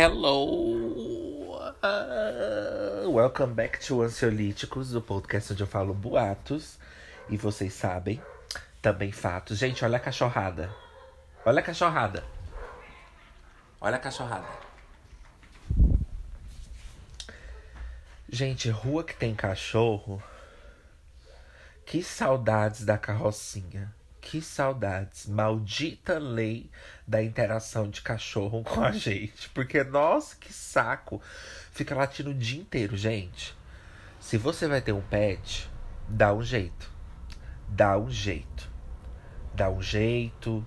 Hello! Uh, welcome back to Ansiolíticos, o podcast onde eu falo boatos. E vocês sabem, também fatos. Gente, olha a cachorrada. Olha a cachorrada. Olha a cachorrada. Gente, rua que tem cachorro. Que saudades da carrocinha. Que saudades. Maldita lei da interação de cachorro com a gente. Porque, nossa, que saco. Fica latindo o dia inteiro, gente. Se você vai ter um pet, dá um jeito. Dá um jeito. Dá um jeito.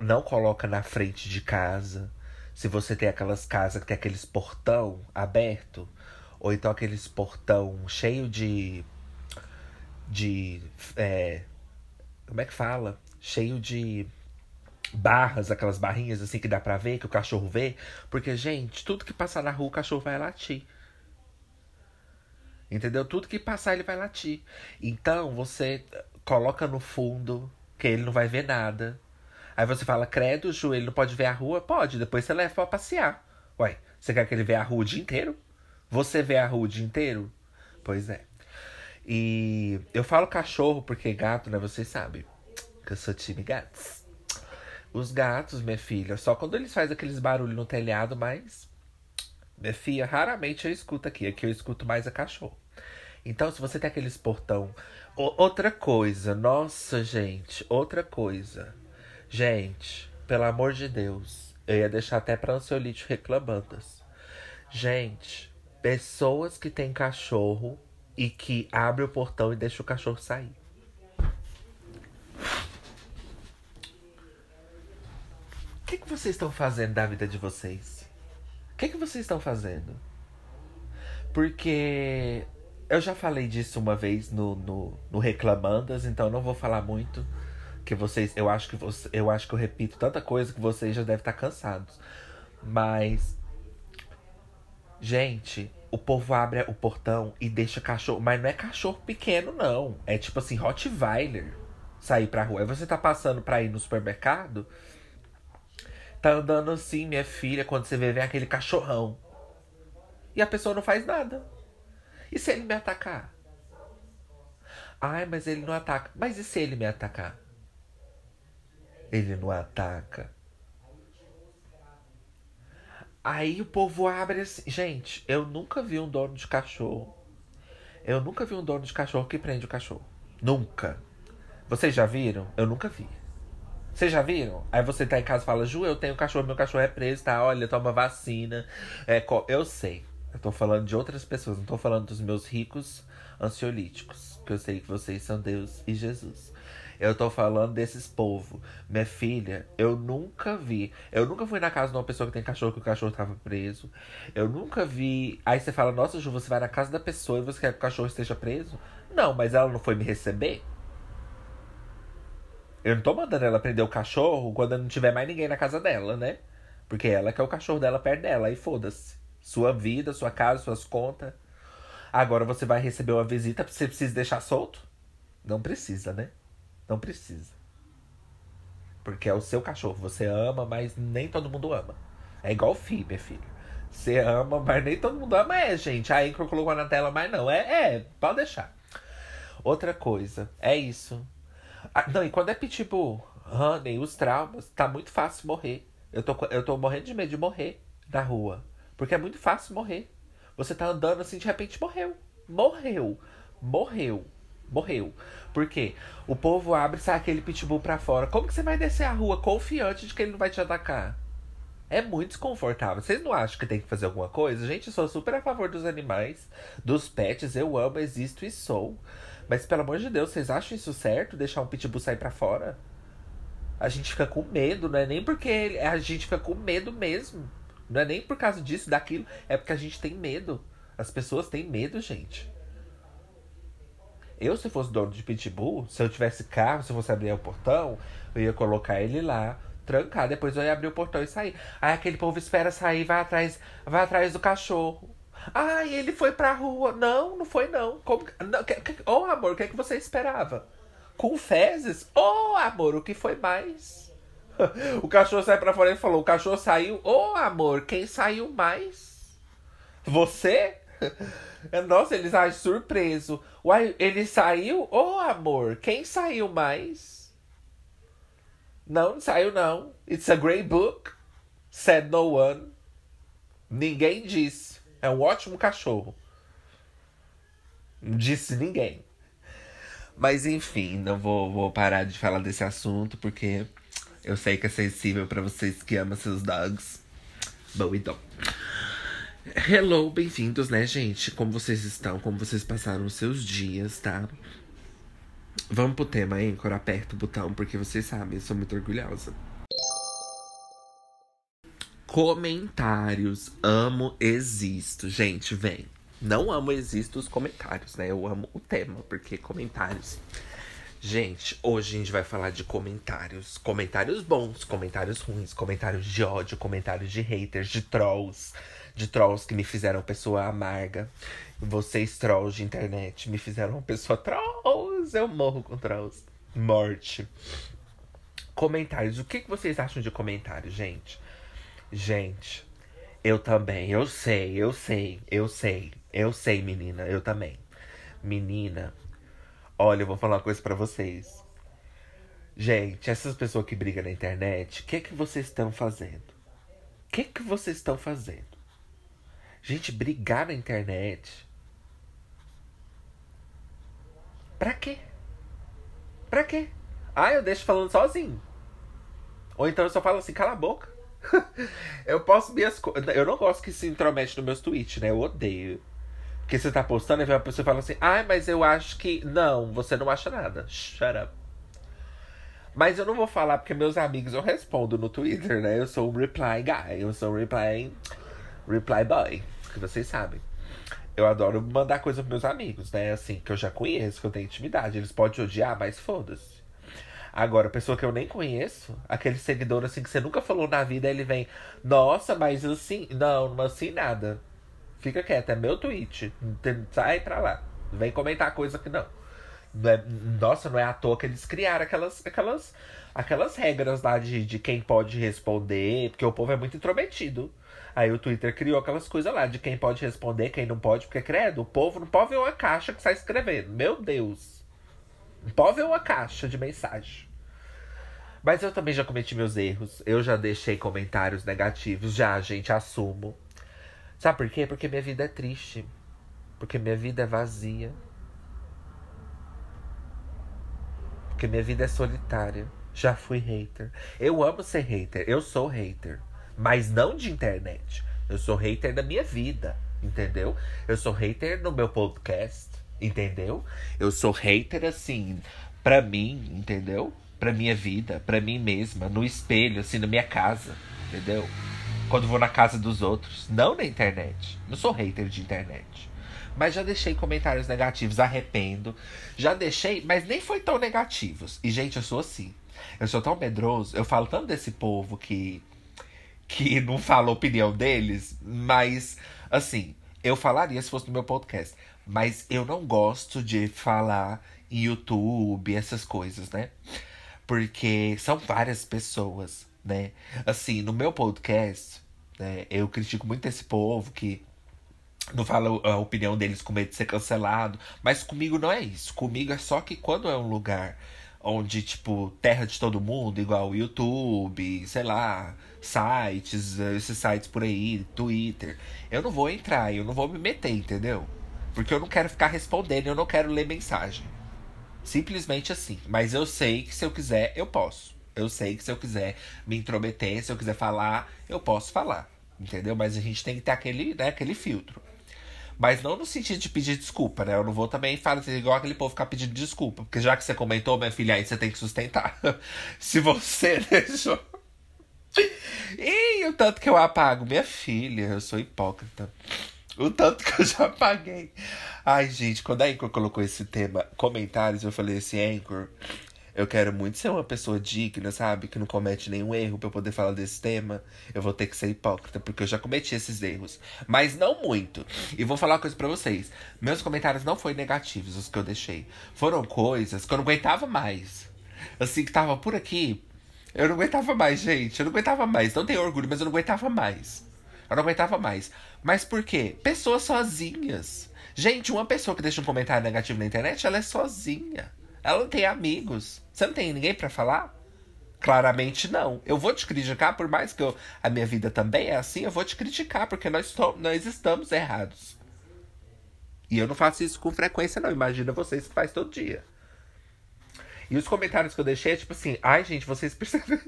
Não coloca na frente de casa. Se você tem aquelas casas que tem aqueles portão aberto, ou então aqueles portão cheio de. de. É, como é que fala? Cheio de barras, aquelas barrinhas assim que dá pra ver, que o cachorro vê. Porque, gente, tudo que passar na rua o cachorro vai latir. Entendeu? Tudo que passar ele vai latir. Então você coloca no fundo, que ele não vai ver nada. Aí você fala, credo, Ju, ele não pode ver a rua? Pode, depois você leva pra passear. Ué, você quer que ele veja a rua o dia inteiro? Você vê a rua o dia inteiro? Pois é. E eu falo cachorro porque gato, né? Vocês sabem que eu sou time gatos. Os gatos, minha filha, só quando eles fazem aqueles barulhos no telhado, mas. Minha filha, raramente eu escuto aqui. Aqui eu escuto mais a cachorro. Então, se você tem aqueles portão. outra coisa, nossa, gente, outra coisa. Gente, pelo amor de Deus, eu ia deixar até pra ansiolite reclamando. Gente, pessoas que têm cachorro e que abre o portão e deixa o cachorro sair. O que, que vocês estão fazendo da vida de vocês? O que, que vocês estão fazendo? Porque eu já falei disso uma vez no, no, no Reclamandas, então não vou falar muito. Que vocês. Eu acho que você, eu acho que eu repito tanta coisa que vocês já devem estar cansados. Mas. Gente, o povo abre o portão e deixa cachorro. Mas não é cachorro pequeno, não. É tipo assim, Rottweiler sair pra rua. Aí você tá passando pra ir no supermercado. Tá andando assim, minha filha, quando você vê, vem aquele cachorrão. E a pessoa não faz nada. E se ele me atacar? Ai, mas ele não ataca. Mas e se ele me atacar? Ele não ataca. Aí o povo abre assim. Gente, eu nunca vi um dono de cachorro. Eu nunca vi um dono de cachorro que prende o cachorro. Nunca. Vocês já viram? Eu nunca vi. Vocês já viram? Aí você tá em casa e fala, Ju, eu tenho cachorro, meu cachorro é preso, tá? Olha, toma vacina. É, eu sei. Eu tô falando de outras pessoas, não tô falando dos meus ricos ansiolíticos. Que eu sei que vocês são Deus e Jesus. Eu tô falando desses povos. Minha filha, eu nunca vi. Eu nunca fui na casa de uma pessoa que tem cachorro que o cachorro tava preso. Eu nunca vi. Aí você fala, nossa, Ju, você vai na casa da pessoa e você quer que o cachorro esteja preso? Não, mas ela não foi me receber? Eu não tô mandando ela prender o cachorro quando não tiver mais ninguém na casa dela, né? Porque ela quer o cachorro dela perto dela. Aí foda-se. Sua vida, sua casa, suas contas. Agora você vai receber uma visita, você precisa deixar solto? Não precisa, né? Não precisa. Porque é o seu cachorro. Você ama, mas nem todo mundo ama. É igual filho, minha filha. Você ama, mas nem todo mundo ama. É, gente. A Anchor colocou na tela, mas não. É, é, pode deixar. Outra coisa, é isso. Ah, não, e quando é pitbull, honey, os traumas, tá muito fácil morrer. Eu tô, eu tô morrendo de medo de morrer na rua. Porque é muito fácil morrer. Você tá andando assim, de repente morreu. Morreu. Morreu morreu. Por quê? O povo abre e sai aquele pitbull pra fora. Como que você vai descer a rua confiante de que ele não vai te atacar? É muito desconfortável. Vocês não acham que tem que fazer alguma coisa? Gente, eu sou super a favor dos animais, dos pets. Eu amo, existo e sou. Mas pelo amor de Deus, vocês acham isso certo? Deixar um pitbull sair pra fora? A gente fica com medo, não é nem porque ele, a gente fica com medo mesmo. Não é nem por causa disso, daquilo. É porque a gente tem medo. As pessoas têm medo, gente. Eu, se fosse dono de pitbull, se eu tivesse carro, se eu fosse abrir o portão, eu ia colocar ele lá, trancar, depois eu ia abrir o portão e sair. Aí aquele povo espera sair, vai atrás, vai atrás do cachorro. Ai, ele foi pra rua. Não, não foi não. Como não, que, que, oh, amor, o que é que você esperava? Com fezes? Oh, amor, o que foi mais? o cachorro sai pra fora e falou: o cachorro saiu. Oh, amor, quem saiu mais? Você? Nossa, eles agem surpreso. Uai, ele saiu? Ô, oh, amor, quem saiu mais? Não, não saiu não. It's a great book. Said no one. Ninguém disse. É um ótimo cachorro. Não disse ninguém. Mas enfim, não vou, vou parar de falar desse assunto porque eu sei que é sensível para vocês que amam seus dogs. Bom, então. Hello, bem-vindos, né, gente? Como vocês estão? Como vocês passaram os seus dias, tá? Vamos pro tema, Anchor. Aperta o botão, porque vocês sabem, eu sou muito orgulhosa. Comentários. Amo, existo. Gente, vem. Não amo, existo os comentários, né? Eu amo o tema, porque comentários. Gente, hoje a gente vai falar de comentários. Comentários bons, comentários ruins, comentários de ódio, comentários de haters, de trolls. De trolls que me fizeram pessoa amarga. Vocês, trolls de internet, me fizeram pessoa trolls. Eu morro com trolls. Morte. Comentários. O que, vocês acham de comentários, gente? Gente, eu também. Eu sei, eu sei, eu sei. Eu sei, menina. Eu também. Menina, Olha, eu vou falar uma coisa para vocês. Gente, essas pessoas que brigam na internet, o que que vocês estão fazendo? O que que vocês estão fazendo? Gente, brigar na internet. Pra quê? Pra quê? Ah, eu deixo falando sozinho. Ou então eu só falo assim, cala a boca. eu posso minhas coisas. Eu não gosto que se intromete nos meus tweets, né? Eu odeio. Porque você tá postando e vem uma pessoa fala assim: ah, mas eu acho que. Não, você não acha nada. Shut up. Mas eu não vou falar porque meus amigos eu respondo no Twitter, né? Eu sou um reply guy, eu sou um reply. Reply boy, que vocês sabem. Eu adoro mandar coisa pros meus amigos, né? Assim, que eu já conheço, que eu tenho intimidade. Eles podem odiar, mas foda-se. Agora, pessoa que eu nem conheço, aquele seguidor assim que você nunca falou na vida, ele vem, nossa, mas assim, não, assim nada. Fica quieto, é meu tweet. Sai pra lá. Vem comentar coisa que não. não é, nossa, não é à toa que eles criaram aquelas, aquelas, aquelas regras lá de, de quem pode responder, porque o povo é muito intrometido. Aí o Twitter criou aquelas coisas lá de quem pode responder, quem não pode, porque credo, o povo não pode ver uma caixa que sai escrevendo. Meu Deus. Não pode ver uma caixa de mensagem. Mas eu também já cometi meus erros. Eu já deixei comentários negativos, já, gente, assumo. Sabe por quê? Porque minha vida é triste. Porque minha vida é vazia. Porque minha vida é solitária. Já fui hater. Eu amo ser hater. Eu sou hater. Mas não de internet. Eu sou hater da minha vida. Entendeu? Eu sou hater no meu podcast. Entendeu? Eu sou hater assim. Pra mim, entendeu? Pra minha vida, pra mim mesma, no espelho, assim, na minha casa. Entendeu? quando vou na casa dos outros. Não na internet. Não sou hater de internet. Mas já deixei comentários negativos, arrependo. Já deixei, mas nem foi tão negativos. E, gente, eu sou assim. Eu sou tão medroso. Eu falo tanto desse povo que. Que não fala a opinião deles. Mas, assim, eu falaria se fosse no meu podcast. Mas eu não gosto de falar em YouTube, essas coisas, né? Porque são várias pessoas né? Assim, no meu podcast, né, eu critico muito esse povo que não fala a opinião deles com medo de ser cancelado. Mas comigo não é isso. Comigo é só que quando é um lugar onde, tipo, terra de todo mundo, igual YouTube, sei lá, sites, esses sites por aí, Twitter, eu não vou entrar, eu não vou me meter, entendeu? Porque eu não quero ficar respondendo, eu não quero ler mensagem. Simplesmente assim. Mas eu sei que se eu quiser, eu posso. Eu sei que se eu quiser me intrometer, se eu quiser falar, eu posso falar. Entendeu? Mas a gente tem que ter aquele, né, aquele filtro. Mas não no sentido de pedir desculpa, né? Eu não vou também fazer igual aquele povo ficar pedindo desculpa. Porque já que você comentou, minha filha, aí você tem que sustentar. se você deixou. e o tanto que eu apago, minha filha, eu sou hipócrita. O tanto que eu já apaguei. Ai, gente, quando a Anchor colocou esse tema, comentários, eu falei assim, Anchor, eu quero muito ser uma pessoa digna, sabe? Que não comete nenhum erro para eu poder falar desse tema. Eu vou ter que ser hipócrita, porque eu já cometi esses erros. Mas não muito. E vou falar uma coisa para vocês. Meus comentários não foram negativos, os que eu deixei. Foram coisas que eu não aguentava mais. Assim, que tava por aqui. Eu não aguentava mais, gente. Eu não aguentava mais. Não tenho orgulho, mas eu não aguentava mais. Eu não aguentava mais. Mas por quê? Pessoas sozinhas. Gente, uma pessoa que deixa um comentário negativo na internet, ela é sozinha. Ela não tem amigos. Você não tem ninguém para falar? Claramente não. Eu vou te criticar, por mais que eu, a minha vida também é assim, eu vou te criticar, porque nós, nós estamos errados. E eu não faço isso com frequência, não. Imagina vocês que faz todo dia. E os comentários que eu deixei é tipo assim, ai, gente, vocês perceberam.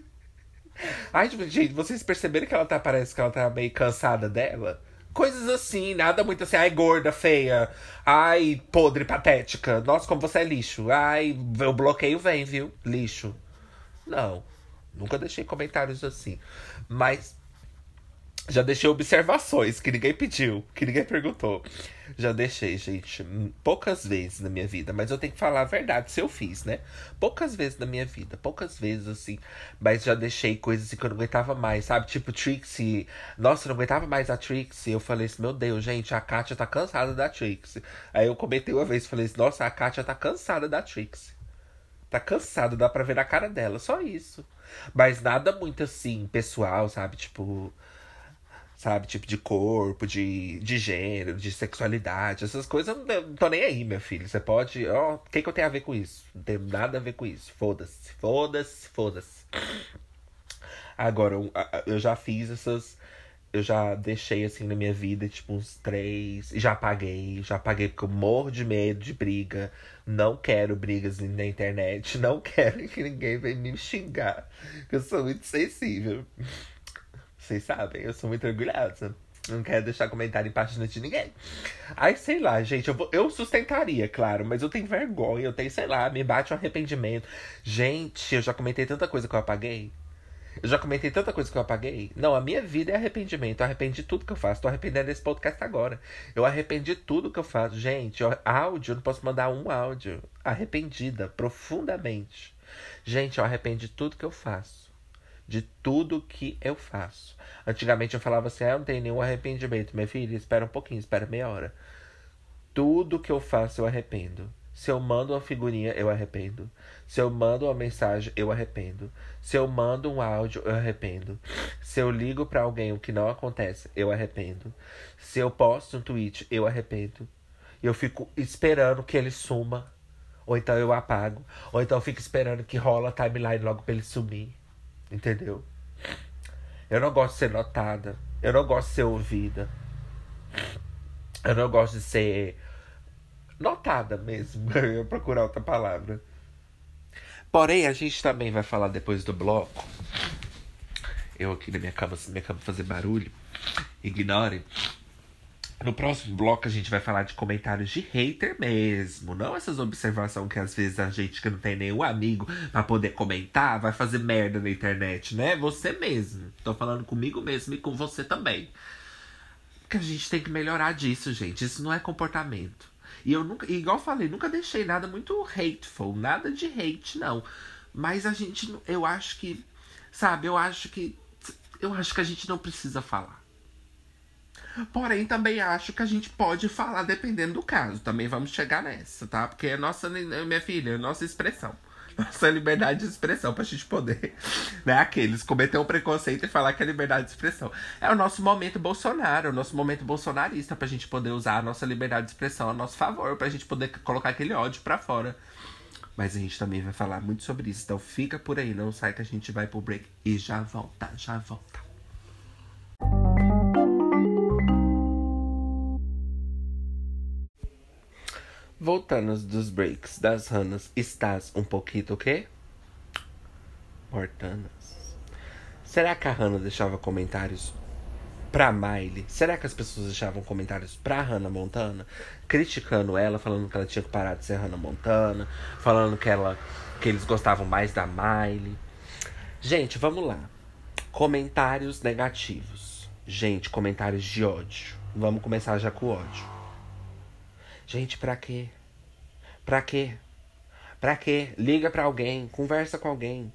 ai, tipo, gente, vocês perceberam que ela tá, parece que ela tá meio cansada dela? Coisas assim, nada muito assim, ai, gorda, feia, ai, podre, patética. Nossa, como você é lixo. Ai, o bloqueio vem, viu? Lixo. Não. Nunca deixei comentários assim. Mas já deixei observações que ninguém pediu, que ninguém perguntou. Já deixei, gente, poucas vezes na minha vida, mas eu tenho que falar a verdade se eu fiz, né? Poucas vezes na minha vida, poucas vezes assim, mas já deixei coisas assim que eu não aguentava mais, sabe? Tipo Trixie. Nossa, eu não aguentava mais a Trixie. Eu falei assim, meu Deus, gente, a Kátia tá cansada da Trixie. Aí eu comentei uma vez, falei assim, nossa, a Kátia tá cansada da Trixie. Tá cansada, dá pra ver na cara dela, só isso. Mas nada muito assim, pessoal, sabe? Tipo, sabe? Tipo de corpo, de, de gênero, de sexualidade, essas coisas eu não, tô nem aí, meu filho. Você pode. Ó, o que, que eu tenho a ver com isso? Não tenho nada a ver com isso. Foda-se, foda-se, foda-se. Agora, eu já fiz essas. Eu já deixei assim na minha vida, tipo, uns três. Já apaguei, já apaguei porque eu morro de medo de briga. Não quero brigas na internet. Não quero que ninguém venha me xingar. Eu sou muito sensível. Vocês sabem, eu sou muito orgulhosa. Não quero deixar comentário em página de ninguém. Aí, sei lá, gente, eu, vou, eu sustentaria, claro, mas eu tenho vergonha, eu tenho, sei lá, me bate um arrependimento. Gente, eu já comentei tanta coisa que eu apaguei. Eu já comentei tanta coisa que eu apaguei. Não, a minha vida é arrependimento. Eu arrependi tudo que eu faço. Tô arrependendo desse podcast agora. Eu arrependi tudo que eu faço. Gente, eu, áudio, eu não posso mandar um áudio. Arrependida, profundamente. Gente, eu arrependi tudo que eu faço de tudo que eu faço. Antigamente eu falava assim: ah, eu não tenho nenhum arrependimento. Minha filha, espera um pouquinho, espera meia hora. Tudo que eu faço eu arrependo. Se eu mando uma figurinha, eu arrependo. Se eu mando uma mensagem, eu arrependo. Se eu mando um áudio, eu arrependo. Se eu ligo para alguém o que não acontece, eu arrependo. Se eu posto um tweet, eu arrependo. Eu fico esperando que ele suma. Ou então eu apago. Ou então eu fico esperando que rola a timeline logo pra ele sumir. Entendeu? Eu não gosto de ser notada. Eu não gosto de ser ouvida. Eu não gosto de ser notada mesmo. Eu procurar outra palavra. Porém, a gente também vai falar depois do bloco. Eu aqui na minha cama, minha cama fazer barulho. Ignore. No próximo bloco a gente vai falar de comentários de hater mesmo. Não essas observações que às vezes a gente que não tem nenhum amigo para poder comentar vai fazer merda na internet, né? Você mesmo. Tô falando comigo mesmo e com você também. Que a gente tem que melhorar disso, gente. Isso não é comportamento. E eu nunca, igual eu falei, nunca deixei nada muito hateful, nada de hate, não. Mas a gente, eu acho que, sabe, eu acho que, eu acho que a gente não precisa falar. Porém, também acho que a gente pode falar dependendo do caso. Também vamos chegar nessa, tá? Porque é nossa, minha filha, é nossa expressão. Nossa liberdade de expressão pra gente poder, né? Aqueles cometer um preconceito e falar que é liberdade de expressão. É o nosso momento Bolsonaro, é o nosso momento bolsonarista pra gente poder usar a nossa liberdade de expressão a nosso favor, pra gente poder colocar aquele ódio pra fora. Mas a gente também vai falar muito sobre isso. Então fica por aí, não sai que a gente vai pro break e já volta, já volta. Voltando dos breaks das Ranas, estás um pouquinho o quê? Mortanas. Será que a Hannah deixava comentários pra Miley? Será que as pessoas deixavam comentários pra Hannah Montana? Criticando ela, falando que ela tinha que parar de ser Hannah Montana, falando que ela que eles gostavam mais da Miley. Gente, vamos lá. Comentários negativos. Gente, comentários de ódio. Vamos começar já com o ódio. Gente, pra quê? Pra quê? Pra quê? Liga pra alguém, conversa com alguém.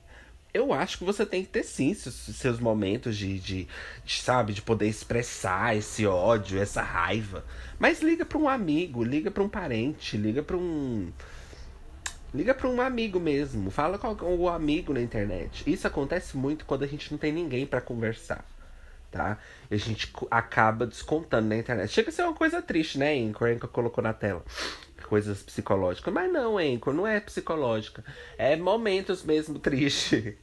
Eu acho que você tem que ter sim seus momentos de, de, de, sabe, de poder expressar esse ódio, essa raiva. Mas liga pra um amigo, liga pra um parente, liga pra um. Liga para um amigo mesmo, fala com o amigo na internet. Isso acontece muito quando a gente não tem ninguém para conversar, tá? E a gente acaba descontando na internet. Chega a ser uma coisa triste, né, Anchor? Anchor colocou na tela. Coisas psicológicas. Mas não, Anchor, não é psicológica. É momentos mesmo tristes.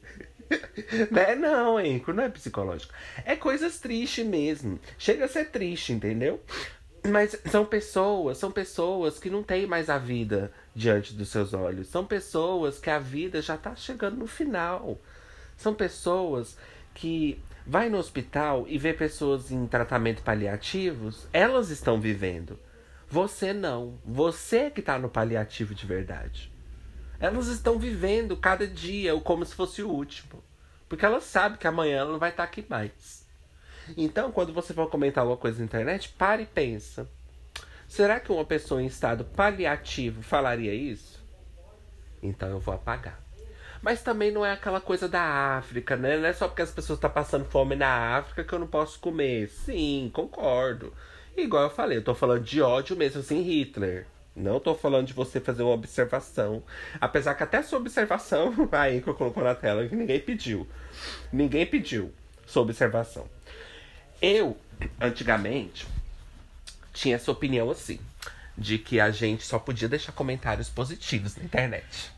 né? Não, Anchor, não é psicológico. É coisas tristes mesmo. Chega a ser triste, entendeu? Mas são pessoas, são pessoas que não têm mais a vida diante dos seus olhos. São pessoas que a vida já está chegando no final. São pessoas que vai no hospital e vê pessoas em tratamento paliativos, elas estão vivendo. Você não. Você que está no paliativo de verdade. Elas estão vivendo cada dia como se fosse o último. Porque elas sabem que amanhã ela não vai estar tá aqui mais. Então, quando você for comentar alguma coisa na internet, pare e pensa. Será que uma pessoa em estado paliativo falaria isso? Então eu vou apagar. Mas também não é aquela coisa da África, né? Não é só porque as pessoas estão tá passando fome na África que eu não posso comer. Sim, concordo. Igual eu falei, eu tô falando de ódio mesmo, assim, Hitler. Não tô falando de você fazer uma observação. Apesar que até sua observação, aí que eu colocou na tela, que ninguém pediu. Ninguém pediu sua observação. Eu, antigamente, tinha essa opinião assim, de que a gente só podia deixar comentários positivos na internet.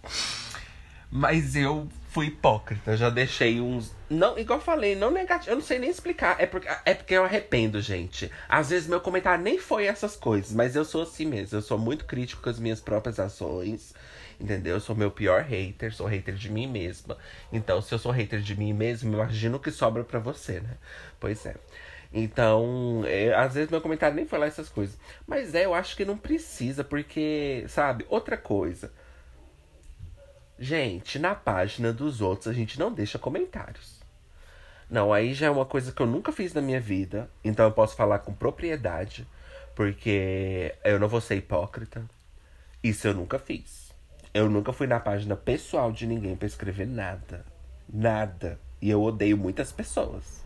Mas eu fui hipócrita, já deixei uns. Não, igual eu falei, não negativo. Eu não sei nem explicar. É porque, é porque eu arrependo, gente. Às vezes meu comentário nem foi essas coisas, mas eu sou assim mesmo. Eu sou muito crítico com as minhas próprias ações. Entendeu? Eu sou meu pior hater, sou hater de mim mesma. Então, se eu sou hater de mim mesmo, imagino que sobra para você, né? Pois é. Então, é, às vezes meu comentário nem foi lá essas coisas. Mas é, eu acho que não precisa, porque, sabe, outra coisa. Gente, na página dos outros a gente não deixa comentários. Não, aí já é uma coisa que eu nunca fiz na minha vida. Então eu posso falar com propriedade. Porque eu não vou ser hipócrita. Isso eu nunca fiz. Eu nunca fui na página pessoal de ninguém para escrever nada. Nada. E eu odeio muitas pessoas.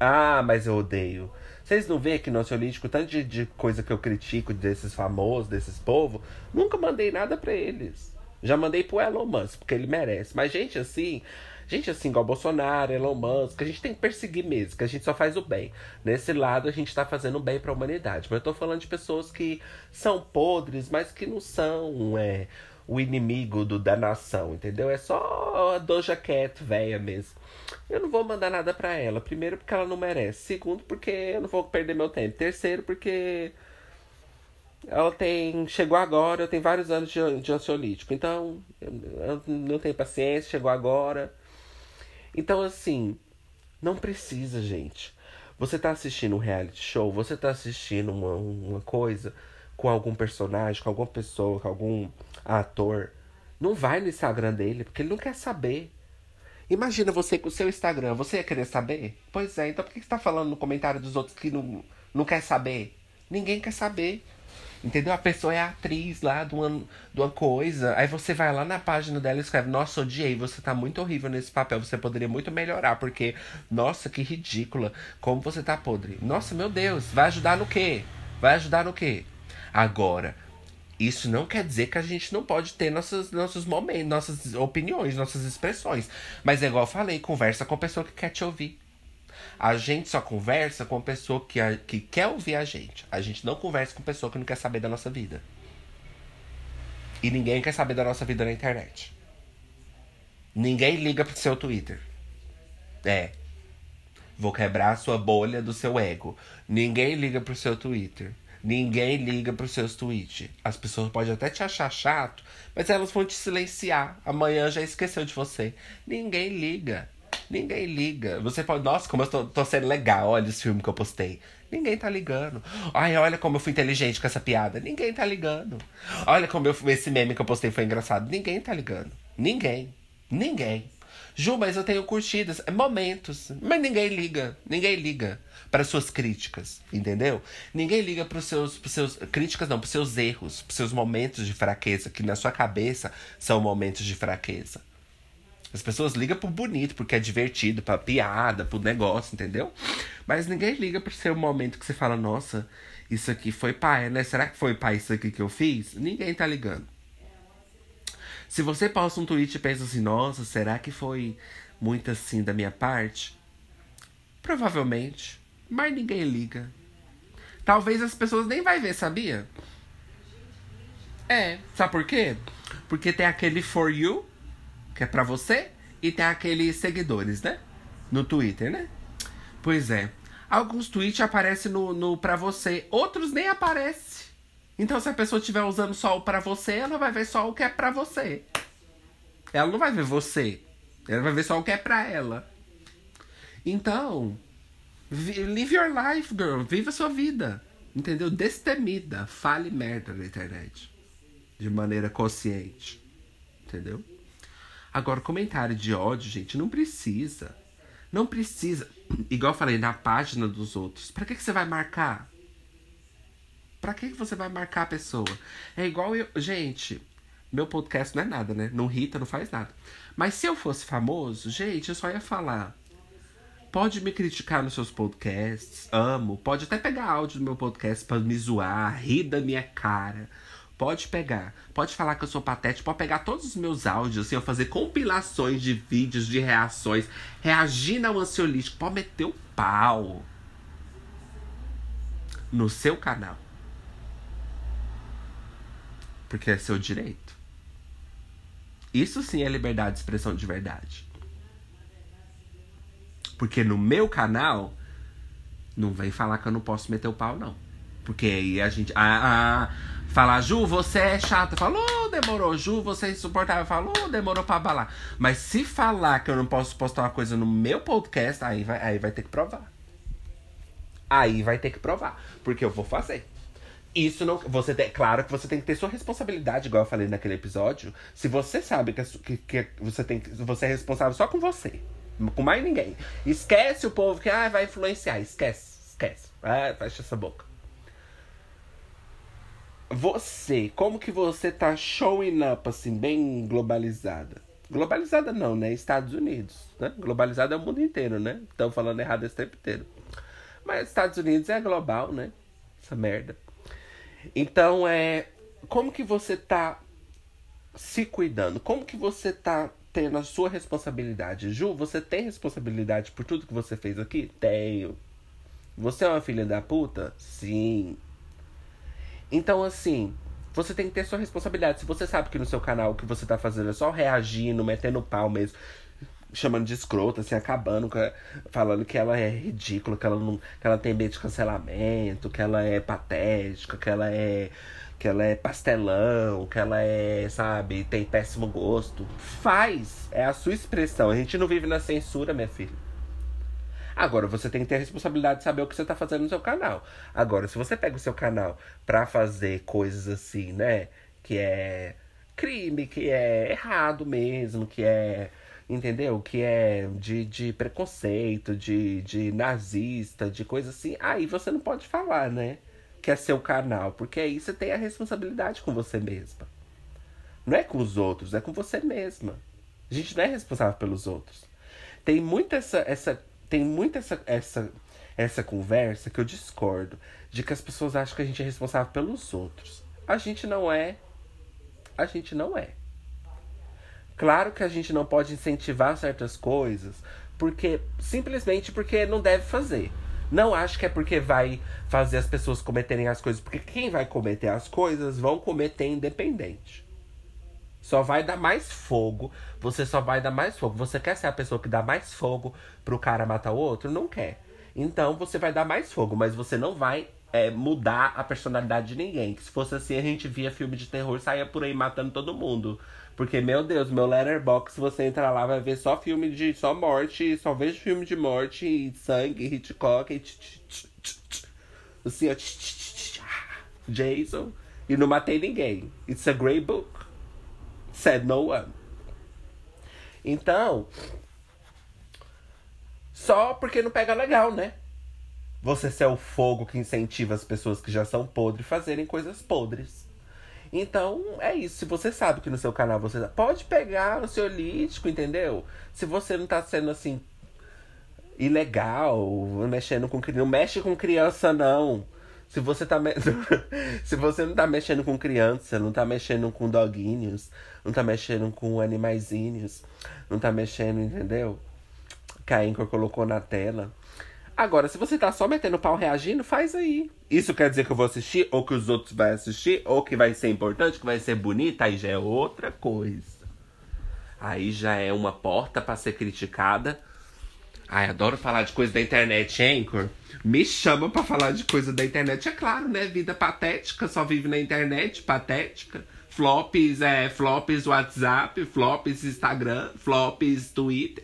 Ah, mas eu odeio. Vocês não veem aqui no ansiolítico tanto de, de, coisa que eu critico desses famosos, desses povos? Nunca mandei nada para eles. Já mandei pro Elon Musk, porque ele merece. Mas gente assim, gente assim igual Bolsonaro, Elon Musk, a gente tem que perseguir mesmo, que a gente só faz o bem. Nesse lado a gente tá fazendo o bem pra humanidade. Mas eu tô falando de pessoas que são podres, mas que não são é, o inimigo do, da nação, entendeu? É só a Doja Cat velha mesmo. Eu não vou mandar nada para ela. Primeiro, porque ela não merece. Segundo, porque eu não vou perder meu tempo. Terceiro, porque ela tem. Chegou agora, eu tenho vários anos de, de ansiolítico. Então, eu, não tenho paciência, chegou agora. Então, assim, não precisa, gente. Você tá assistindo um reality show, você tá assistindo uma, uma coisa com algum personagem, com alguma pessoa, com algum ator. Não vai no Instagram dele, porque ele não quer saber. Imagina você com o seu Instagram, você ia querer saber? Pois é, então por que você tá falando no comentário dos outros que não, não quer saber? Ninguém quer saber. Entendeu? A pessoa é atriz lá de uma, de uma coisa. Aí você vai lá na página dela e escreve: Nossa, odiei, você tá muito horrível nesse papel. Você poderia muito melhorar, porque, nossa, que ridícula. Como você tá podre. Nossa, meu Deus, vai ajudar no quê? Vai ajudar no quê? Agora, isso não quer dizer que a gente não pode ter nossos, nossos momentos, nossas opiniões, nossas expressões. Mas é igual eu falei, conversa com a pessoa que quer te ouvir. A gente só conversa com a pessoa que, a, que quer ouvir a gente. A gente não conversa com pessoa que não quer saber da nossa vida. E ninguém quer saber da nossa vida na internet. Ninguém liga pro seu Twitter. É. Vou quebrar a sua bolha do seu ego. Ninguém liga pro seu Twitter. Ninguém liga pros seus tweets. As pessoas podem até te achar chato, mas elas vão te silenciar. Amanhã já esqueceu de você. Ninguém liga. Ninguém liga. Você pode, nossa, como eu tô, tô sendo legal, olha esse filme que eu postei. Ninguém tá ligando. Ai, olha como eu fui inteligente com essa piada. Ninguém tá ligando. Olha como eu, esse meme que eu postei foi engraçado. Ninguém tá ligando. Ninguém. Ninguém. Ju, mas eu tenho curtidas. É momentos. Mas ninguém liga. Ninguém liga para suas críticas, entendeu? Ninguém liga para os seus, pros seus críticas não, para seus erros, para seus momentos de fraqueza, que na sua cabeça são momentos de fraqueza. As pessoas ligam pro bonito, porque é divertido, pra piada, pro negócio, entendeu? Mas ninguém liga pro seu momento que você fala, nossa, isso aqui foi pai, né? Será que foi pai isso aqui que eu fiz? Ninguém tá ligando. Se você posta um tweet e pensa assim, nossa, será que foi muito assim da minha parte? Provavelmente. Mas ninguém liga. Talvez as pessoas nem vai ver, sabia? É. Sabe por quê? Porque tem aquele for you, que é pra você, e tem aqueles seguidores, né? No Twitter, né? Pois é. Alguns tweets aparecem no, no pra você, outros nem aparecem. Então, se a pessoa estiver usando só o pra você, ela vai ver só o que é pra você. Ela não vai ver você. Ela vai ver só o que é pra ela. Então, live your life, girl. Viva a sua vida. Entendeu? Destemida. Fale merda na internet. De maneira consciente. Entendeu? Agora, comentário de ódio, gente, não precisa. Não precisa. Igual eu falei, na página dos outros. Pra que, que você vai marcar? Pra que, que você vai marcar a pessoa? É igual eu. Gente, meu podcast não é nada, né? Não irrita, não faz nada. Mas se eu fosse famoso, gente, eu só ia falar. Pode me criticar nos seus podcasts, amo. Pode até pegar áudio do meu podcast para me zoar, rir da minha cara. Pode pegar. Pode falar que eu sou patético. Pode pegar todos os meus áudios, assim, eu fazer compilações de vídeos de reações, reagindo ao ansiolítico. Pode meter o pau no seu canal. Porque é seu direito. Isso sim é liberdade de expressão de verdade. Porque no meu canal, não vem falar que eu não posso meter o pau, não. Porque aí a gente. Ah, ah, falar, Ju, você é chata. Falou, demorou. Ju, você é insuportável. Falou, demorou pra balar. Mas se falar que eu não posso postar uma coisa no meu podcast, aí vai, aí vai ter que provar. Aí vai ter que provar. Porque eu vou fazer. Isso não. Você tem, claro que você tem que ter sua responsabilidade, igual eu falei naquele episódio. Se você sabe que, que, que você, tem, você é responsável só com você. Com mais ninguém. Esquece o povo que ah, vai influenciar. Esquece, esquece. Ah, fecha essa boca. Você, como que você tá showing up, assim, bem globalizada? Globalizada não, né? Estados Unidos, né? Globalizada é o mundo inteiro, né? Estão falando errado esse tempo inteiro. Mas Estados Unidos é global, né? Essa merda. Então, é. Como que você tá se cuidando? Como que você tá tendo a sua responsabilidade? Ju, você tem responsabilidade por tudo que você fez aqui? Tenho. Você é uma filha da puta? Sim. Então, assim, você tem que ter sua responsabilidade. Se você sabe que no seu canal o que você tá fazendo é só reagindo, metendo pau mesmo, chamando de escrota, assim, acabando, falando que ela é ridícula, que ela, não, que ela tem medo de cancelamento, que ela é patética, que ela é. Que ela é pastelão, que ela é, sabe, tem péssimo gosto. Faz! É a sua expressão. A gente não vive na censura, minha filha. Agora, você tem que ter a responsabilidade de saber o que você está fazendo no seu canal. Agora, se você pega o seu canal para fazer coisas assim, né? Que é crime, que é errado mesmo, que é entendeu? Que é de, de preconceito, de, de nazista, de coisa assim. Aí você não pode falar, né? Que é seu canal, porque aí você tem a responsabilidade com você mesma. Não é com os outros, é com você mesma. A gente não é responsável pelos outros. Tem muita essa, essa tem muita essa, essa, essa conversa que eu discordo de que as pessoas acham que a gente é responsável pelos outros. A gente não é. A gente não é. Claro que a gente não pode incentivar certas coisas, porque simplesmente porque não deve fazer. Não acho que é porque vai fazer as pessoas cometerem as coisas, porque quem vai cometer as coisas vão cometer independente. Só vai dar mais fogo. Você só vai dar mais fogo. Você quer ser a pessoa que dá mais fogo pro cara matar o outro? Não quer. Então você vai dar mais fogo, mas você não vai é, mudar a personalidade de ninguém. Que se fosse assim, a gente via filme de terror saia por aí matando todo mundo. Porque, meu Deus, meu letterbox, você entrar lá, vai ver só filme de. só morte, só vejo filme de morte, e sangue, Hitchcock, e. Assim, ó. Jason. E não matei ninguém. It's a great book. Said no one. Então. Só porque não pega legal, né? Você ser o fogo que incentiva as pessoas que já são podres fazerem coisas podres. Então, é isso. Se você sabe que no seu canal você pode pegar o seu lítico, entendeu? Se você não tá sendo assim ilegal, mexendo com criança, não mexe com criança não. Se você tá me... se você não tá mexendo com criança, não tá mexendo com doguinhos, não tá mexendo com animaizinhos, não tá mexendo, entendeu? Que a Anchor colocou na tela. Agora, se você tá só metendo pau reagindo, faz aí. Isso quer dizer que eu vou assistir, ou que os outros vão assistir, ou que vai ser importante, que vai ser bonita, aí já é outra coisa. Aí já é uma porta para ser criticada. Ai, adoro falar de coisa da internet, Anchor. Me chama para falar de coisa da internet, é claro, né? Vida patética, só vive na internet, patética. Flops, é, flops WhatsApp, flops Instagram, flops Twitter.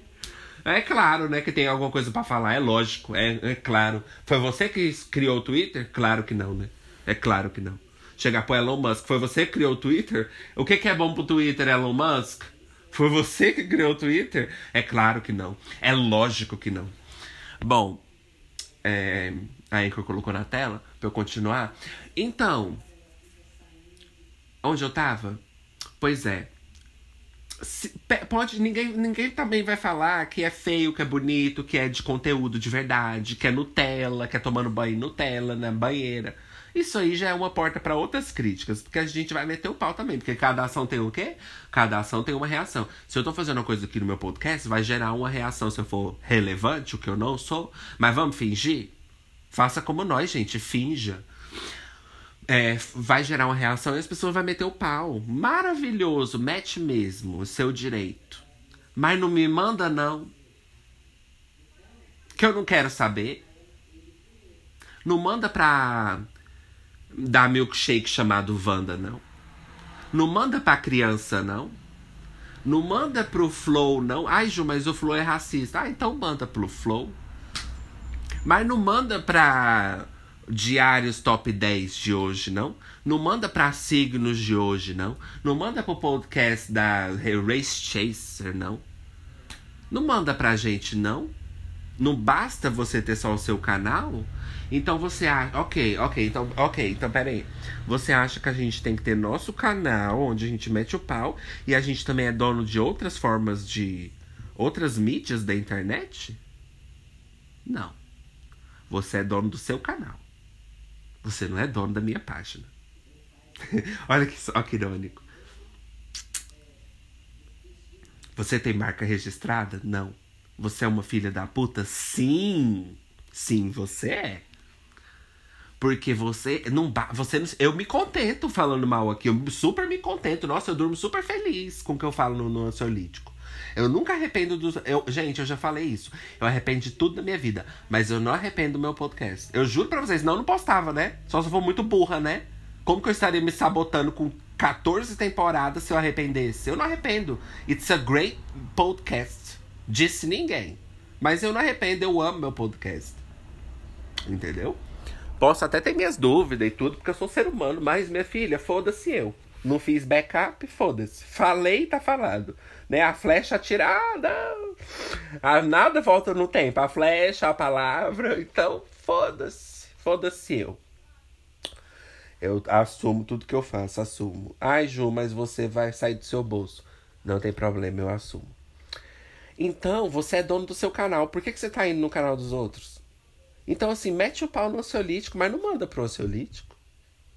É claro, né, que tem alguma coisa para falar, é lógico, é, é claro. Foi você que criou o Twitter? Claro que não, né? É claro que não. Chegar pro Elon Musk, foi você que criou o Twitter? O que, que é bom pro Twitter, Elon Musk? Foi você que criou o Twitter? É claro que não. É lógico que não. Bom, é, a Anchor colocou na tela pra eu continuar. Então, onde eu tava? Pois é. Se, pode ninguém ninguém também vai falar que é feio, que é bonito, que é de conteúdo de verdade, que é Nutella, que é tomando banho Nutella na banheira. Isso aí já é uma porta para outras críticas, porque a gente vai meter o pau também, porque cada ação tem o quê? Cada ação tem uma reação. Se eu tô fazendo uma coisa aqui no meu podcast, vai gerar uma reação se eu for relevante, o que eu não sou. Mas vamos fingir? Faça como nós, gente, finja. É, vai gerar uma reação e as pessoas vão meter o pau. Maravilhoso, mete mesmo, o seu direito. Mas não me manda, não. Que eu não quero saber. Não manda pra dar milkshake chamado Wanda, não. Não manda pra criança, não. Não manda pro Flow, não. Ai, Ju, mas o Flow é racista. Ah, então manda pro Flow. Mas não manda pra diários top 10 de hoje, não. Não manda pra signos de hoje, não. Não manda pro podcast da Race Chaser, não. Não manda pra gente, não. Não basta você ter só o seu canal então você acha. Ok, ok, então. Ok, então peraí. Você acha que a gente tem que ter nosso canal onde a gente mete o pau e a gente também é dono de outras formas de. outras mídias da internet? Não. Você é dono do seu canal. Você não é dono da minha página. Olha que só que irônico. Você tem marca registrada? Não. Você é uma filha da puta? Sim. Sim, você é. Porque você não você eu me contento falando mal aqui, eu super me contento. Nossa, eu durmo super feliz com o que eu falo no, no ansiolítico. Eu nunca arrependo dos. Eu, gente, eu já falei isso. Eu arrependo de tudo na minha vida. Mas eu não arrependo do meu podcast. Eu juro pra vocês, não, não postava, né? Só se eu for muito burra, né? Como que eu estaria me sabotando com 14 temporadas se eu arrependesse? Eu não arrependo. It's a great podcast. Disse ninguém. Mas eu não arrependo, eu amo meu podcast. Entendeu? Posso até ter minhas dúvidas e tudo, porque eu sou um ser humano, mas minha filha, foda-se eu. Não fiz backup, foda-se. Falei, tá falado. Né? A flecha atirada. A nada volta no tempo. A flecha, a palavra. Então, foda-se. Foda-se eu. Eu assumo tudo que eu faço, assumo. Ai, Ju, mas você vai sair do seu bolso. Não tem problema, eu assumo. Então, você é dono do seu canal. Por que, que você tá indo no canal dos outros? Então, assim, mete o pau no ansiolítico, mas não manda pro ansiolítico.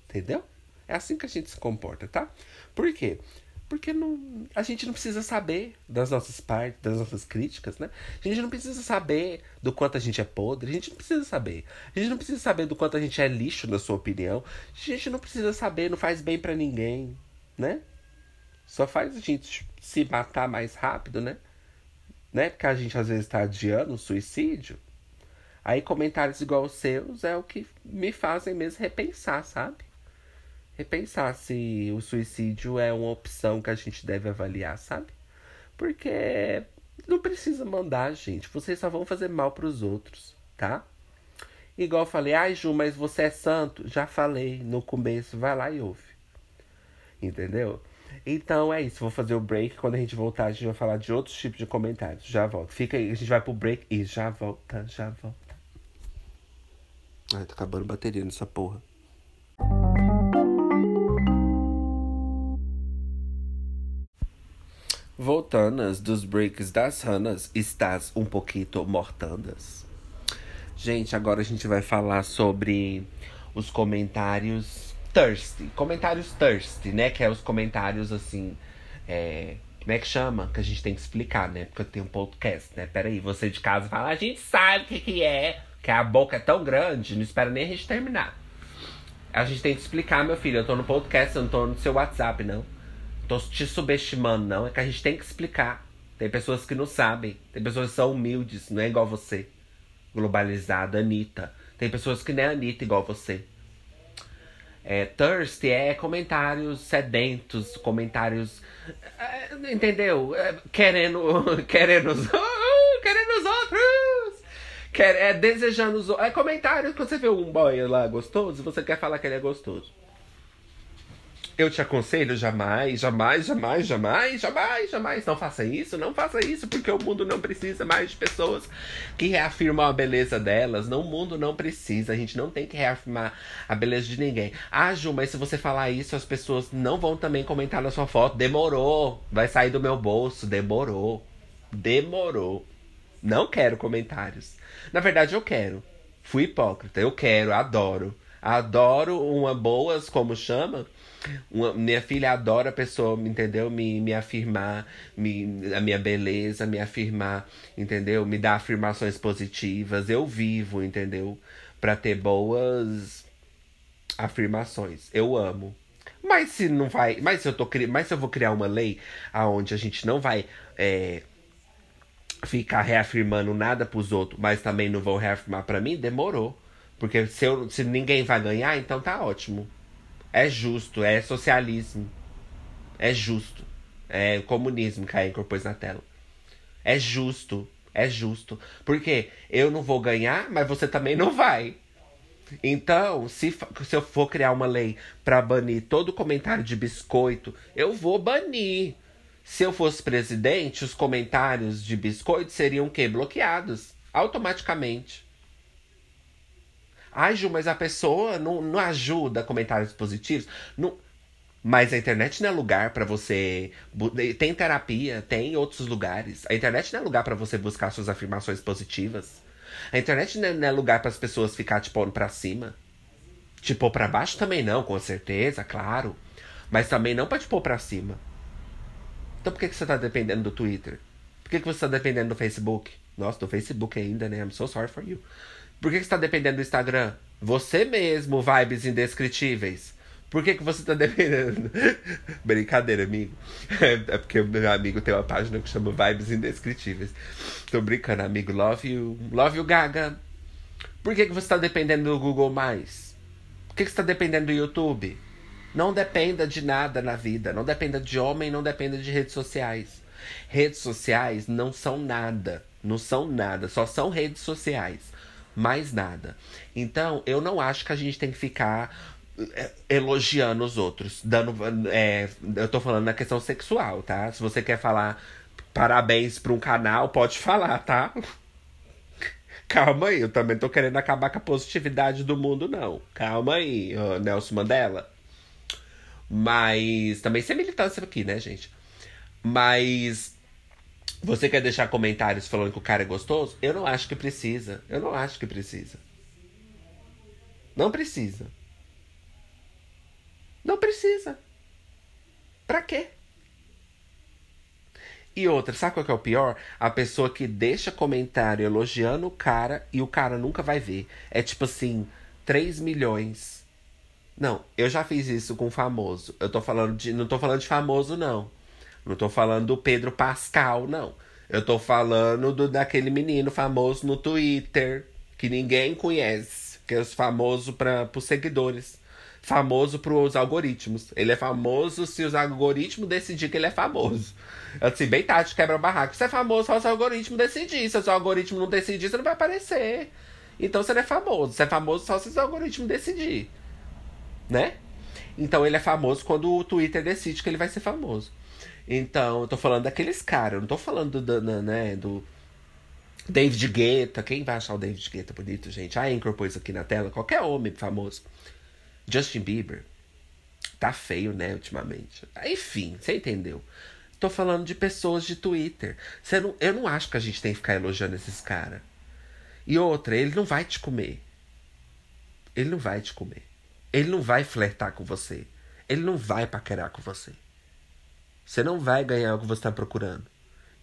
Entendeu? É assim que a gente se comporta, tá? Por quê? Porque não, a gente não precisa saber das nossas partes, das nossas críticas, né? A gente não precisa saber do quanto a gente é podre, a gente não precisa saber. A gente não precisa saber do quanto a gente é lixo, na sua opinião. A gente não precisa saber, não faz bem para ninguém, né? Só faz a gente se matar mais rápido, né? né? Porque a gente às vezes tá adiando o suicídio. Aí comentários igual os seus é o que me fazem mesmo repensar, sabe? Repensar se o suicídio é uma opção que a gente deve avaliar, sabe? Porque não precisa mandar, gente. Vocês só vão fazer mal para os outros, tá? Igual eu falei, ai Ju, mas você é santo? Já falei no começo, vai lá e ouve. Entendeu? Então é isso, vou fazer o break. Quando a gente voltar, a gente vai falar de outros tipos de comentários. Já volto. Fica aí, a gente vai pro break e já volta, já volta. Ai, tá acabando bateria nessa porra. Voltanas dos breaks das ranas, estás um pouquinho mortandas? Gente, agora a gente vai falar sobre os comentários thirsty. Comentários thirsty, né? Que é os comentários assim. É, como é que chama? Que a gente tem que explicar, né? Porque eu tenho um podcast, né? Peraí, você de casa fala, a gente sabe o que, que é. Que a boca é tão grande, não espera nem a gente terminar. A gente tem que explicar, meu filho. Eu tô no podcast, eu não tô no seu WhatsApp, não. Tô te subestimando, não. É que a gente tem que explicar. Tem pessoas que não sabem. Tem pessoas que são humildes, não é igual você. Globalizada, Anitta. Tem pessoas que nem a Anitta igual você. É, thirsty é comentários sedentos, comentários. É, entendeu? É, querendo. Querendo. Quer, é desejando os outros. É comentário que você vê um boy lá gostoso, você quer falar que ele é gostoso. Eu te aconselho jamais, jamais, jamais, jamais, jamais, jamais. Não faça isso, não faça isso, porque o mundo não precisa mais de pessoas que reafirmam a beleza delas. Não, o mundo não precisa. A gente não tem que reafirmar a beleza de ninguém. Ah, Ju, mas se você falar isso, as pessoas não vão também comentar na sua foto. Demorou. Vai sair do meu bolso. Demorou. Demorou. Não quero comentários. Na verdade, eu quero. Fui hipócrita. Eu quero, adoro. Adoro uma boas, como chama? Uma, minha filha adora a pessoa, entendeu? Me, me afirmar, me, a minha beleza, me afirmar, entendeu? Me dar afirmações positivas. Eu vivo, entendeu? Pra ter boas afirmações. Eu amo. Mas se não vai. Mas se eu tô Mas se eu vou criar uma lei aonde a gente não vai é, ficar reafirmando nada pros outros, mas também não vão reafirmar para mim, demorou. Porque se, eu, se ninguém vai ganhar, então tá ótimo. É justo, é socialismo. É justo. É comunismo que a Anchor pôs na tela. É justo. É justo. Porque eu não vou ganhar, mas você também não vai. Então, se, se eu for criar uma lei para banir todo comentário de biscoito, eu vou banir. Se eu fosse presidente, os comentários de biscoito seriam o quê? Bloqueados. Automaticamente. Ai, Ju, mas a pessoa não, não ajuda comentários positivos. Não... Mas a internet não é lugar para você. Tem terapia, tem outros lugares. A internet não é lugar para você buscar suas afirmações positivas. A internet não é lugar para as pessoas ficar te pondo pra cima. Te pôr pra baixo também não, com certeza, claro. Mas também não pra te pôr pra cima. Então por que, que você tá dependendo do Twitter? Por que, que você tá dependendo do Facebook? Nossa, do Facebook ainda, né? I'm so sorry for you. Por que, que você tá dependendo do Instagram? Você mesmo, vibes indescritíveis. Por que, que você tá dependendo? Brincadeira, amigo. É, é porque o meu amigo tem uma página que chama Vibes Indescritíveis. Tô brincando, amigo. Love you. Love you, Gaga. Por que, que você tá dependendo do Google? Por que, que você tá dependendo do YouTube? Não dependa de nada na vida. Não dependa de homem, não dependa de redes sociais. Redes sociais não são nada. Não são nada. Só são redes sociais mais nada. Então, eu não acho que a gente tem que ficar eh, elogiando os outros, dando. É, eu tô falando na questão sexual, tá? Se você quer falar parabéns pra um canal, pode falar, tá? Calma aí, eu também tô querendo acabar com a positividade do mundo, não. Calma aí, Nelson Mandela. Mas também sem militância aqui, né, gente? Mas você quer deixar comentários falando que o cara é gostoso? Eu não acho que precisa. Eu não acho que precisa. Não precisa. Não precisa. Pra quê? E outra, sabe qual que é o pior? A pessoa que deixa comentário elogiando o cara e o cara nunca vai ver. É tipo assim, 3 milhões. Não, eu já fiz isso com famoso. Eu tô falando de. Não tô falando de famoso, não. Não tô falando do Pedro Pascal, não. Eu tô falando do, daquele menino famoso no Twitter, que ninguém conhece, que é famoso para os seguidores. Famoso para os algoritmos. Ele é famoso se os algoritmos decidir que ele é famoso. Assim, bem tarde, quebra barraco. Você é famoso só se o algoritmo decidir. Se o algoritmo não decidir, você não vai aparecer. Então você não é famoso. Você é famoso só se o algoritmo decidir. Né? Então ele é famoso quando o Twitter decide que ele vai ser famoso. Então, eu tô falando daqueles caras, eu não tô falando do, do, né, do David Guetta. Quem vai achar o David Guetta bonito, gente? A Anchor pôs aqui na tela, qualquer homem famoso. Justin Bieber. Tá feio, né, ultimamente. Enfim, você entendeu. Tô falando de pessoas de Twitter. Você não, eu não acho que a gente tem que ficar elogiando esses caras. E outra, ele não vai te comer. Ele não vai te comer. Ele não vai flertar com você. Ele não vai paquerar com você. Você não vai ganhar o que você está procurando.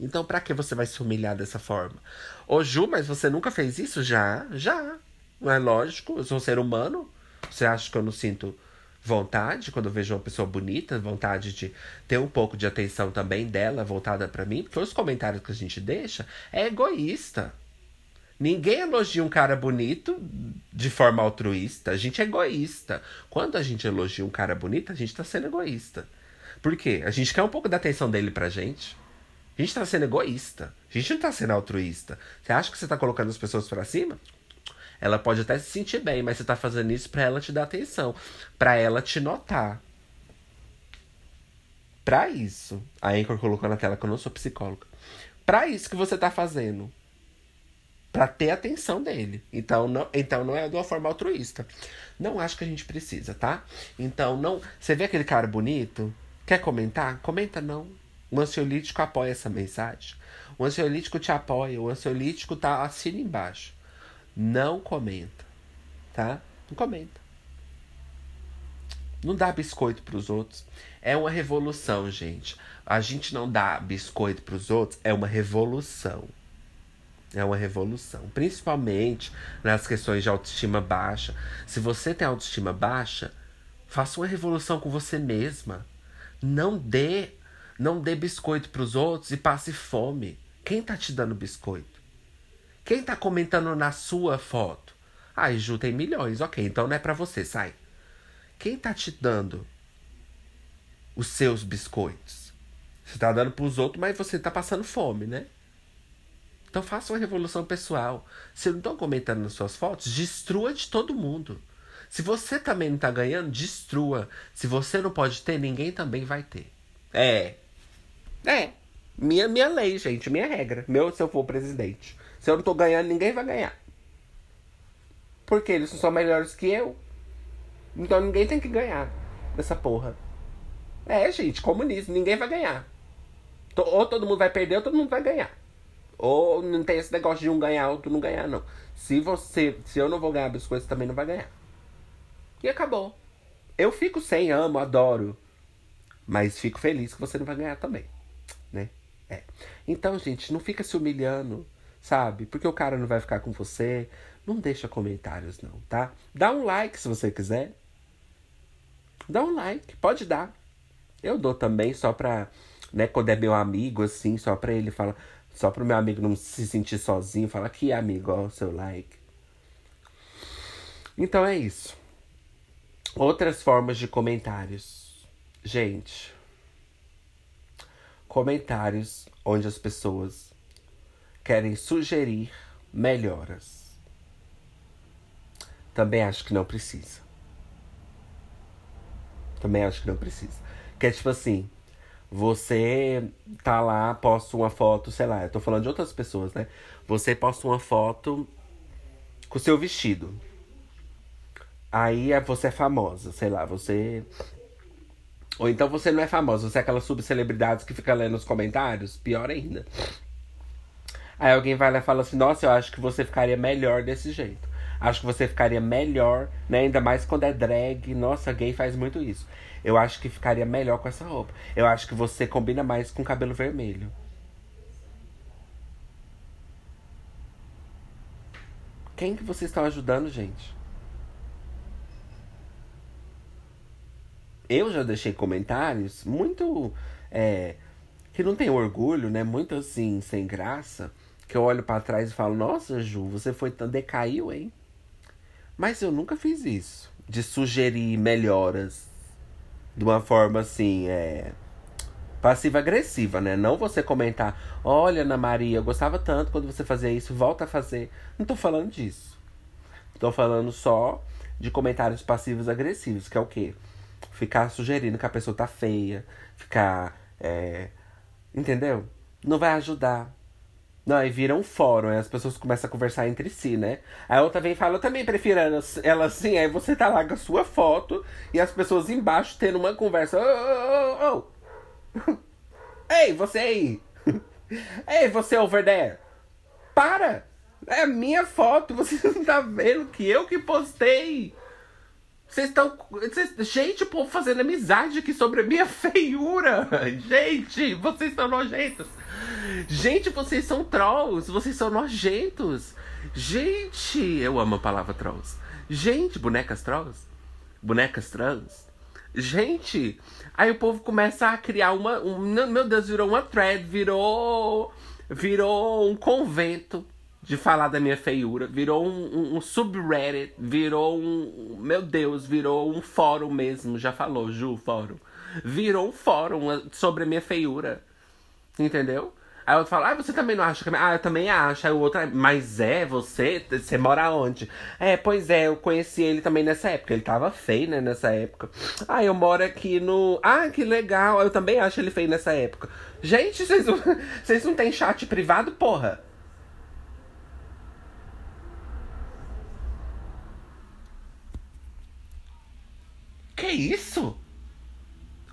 Então, para que você vai se humilhar dessa forma? Ô, Ju, mas você nunca fez isso? Já, já. Não é lógico, eu sou um ser humano. Você acha que eu não sinto vontade quando eu vejo uma pessoa bonita, vontade de ter um pouco de atenção também dela voltada para mim? Porque os comentários que a gente deixa é egoísta. Ninguém elogia um cara bonito de forma altruísta. A gente é egoísta. Quando a gente elogia um cara bonito, a gente tá sendo egoísta. Por quê? A gente quer um pouco da atenção dele pra gente. A gente tá sendo egoísta. A gente não tá sendo altruísta. Você acha que você tá colocando as pessoas para cima? Ela pode até se sentir bem, mas você tá fazendo isso para ela te dar atenção, para ela te notar. Para isso, a Anchor colocou na tela que eu não sou psicóloga. Para isso que você tá fazendo. Para ter atenção dele. Então não, então não é de uma forma altruísta. Não acho que a gente precisa, tá? Então não, você vê aquele cara bonito? Quer comentar? Comenta não. O ansiolítico apoia essa mensagem. O ansiolítico te apoia. O ansiolítico tá assina embaixo não comenta, tá? Não comenta. Não dá biscoito para os outros. É uma revolução, gente. A gente não dá biscoito para os outros, é uma revolução. É uma revolução. Principalmente nas questões de autoestima baixa. Se você tem autoestima baixa, faça uma revolução com você mesma. Não dê, não dê biscoito para os outros e passe fome. Quem tá te dando biscoito? Quem tá comentando na sua foto? Ai, Ju tem milhões. Ok, então não é pra você, sai. Quem tá te dando os seus biscoitos? Você tá dando pros outros, mas você tá passando fome, né? Então faça uma revolução pessoal. Se não estão comentando nas suas fotos, destrua de todo mundo. Se você também não tá ganhando, destrua. Se você não pode ter, ninguém também vai ter. É. É. Minha, minha lei, gente, minha regra. Meu, se eu for presidente. Se eu não tô ganhando, ninguém vai ganhar. Porque eles são melhores que eu. Então ninguém tem que ganhar dessa porra. É, gente, comunismo, ninguém vai ganhar. Ou todo mundo vai perder ou todo mundo vai ganhar. Ou não tem esse negócio de um ganhar ou tu não ganhar, não. Se você. Se eu não vou ganhar biscoito, você também não vai ganhar. E acabou. Eu fico sem, amo, adoro. Mas fico feliz que você não vai ganhar também. Né? É. Então, gente, não fica se humilhando sabe? Porque o cara não vai ficar com você. Não deixa comentários, não, tá? Dá um like se você quiser. Dá um like, pode dar. Eu dou também só pra, né, quando é meu amigo, assim, só pra ele falar. Só pro meu amigo não se sentir sozinho, falar aqui, amigo, ó, seu like. Então é isso. Outras formas de comentários. Gente, comentários onde as pessoas querem sugerir melhoras. Também acho que não precisa. Também acho que não precisa. Que é tipo assim, você tá lá, posta uma foto, sei lá, eu tô falando de outras pessoas, né? Você posta uma foto com o seu vestido. Aí é, você é famosa, sei lá, você. Ou então você não é famosa, você é aquelas subcelebridades que fica lendo os comentários, pior ainda. Aí alguém vai lá e fala assim: Nossa, eu acho que você ficaria melhor desse jeito. Acho que você ficaria melhor, né? Ainda mais quando é drag. Nossa, gay faz muito isso. Eu acho que ficaria melhor com essa roupa. Eu acho que você combina mais com cabelo vermelho. Quem que vocês estão ajudando, gente? Eu já deixei comentários muito. É, que não tem orgulho, né? Muito assim, sem graça que eu olho para trás e falo: Nossa, Ju, você foi tão decaiu, hein? Mas eu nunca fiz isso. De sugerir melhoras de uma forma assim, é. Passiva-agressiva, né? Não você comentar: Olha, Ana Maria, eu gostava tanto quando você fazia isso, volta a fazer. Não tô falando disso. Tô falando só de comentários passivos agressivos, que é o quê? Ficar sugerindo que a pessoa tá feia, ficar. É... Entendeu? Não vai ajudar. Não, aí vira um fórum, aí as pessoas começam a conversar entre si, né? Aí a outra vem e fala, eu também prefiro ela assim, aí você tá lá com a sua foto e as pessoas embaixo tendo uma conversa. Ô, ô, ô. Ei, você aí! Ei, você over there! Para! É a minha foto, você não tá vendo que eu que postei! Vocês estão. Gente, o povo fazendo amizade aqui sobre a minha feiura. Gente, vocês são nojentos. Gente, vocês são trolls. Vocês são nojentos. Gente, eu amo a palavra trolls. Gente, bonecas trolls. Bonecas trans. Gente, aí o povo começa a criar uma. Um, meu Deus, virou uma thread, virou. Virou um convento de falar da minha feiura. Virou um, um, um, subreddit, virou um. Meu Deus, virou um fórum mesmo. Já falou, Ju, fórum. Virou um fórum sobre a minha feiura. Entendeu? Aí o outro fala, ah, você também não acha que. Ah, eu também acho. Aí o outro, mas é, você? Você mora onde? É, pois é, eu conheci ele também nessa época. Ele tava feio, né, nessa época. Ah, eu moro aqui no. Ah, que legal. Eu também acho ele feio nessa época. Gente, vocês vocês não têm chat privado, porra? Que isso?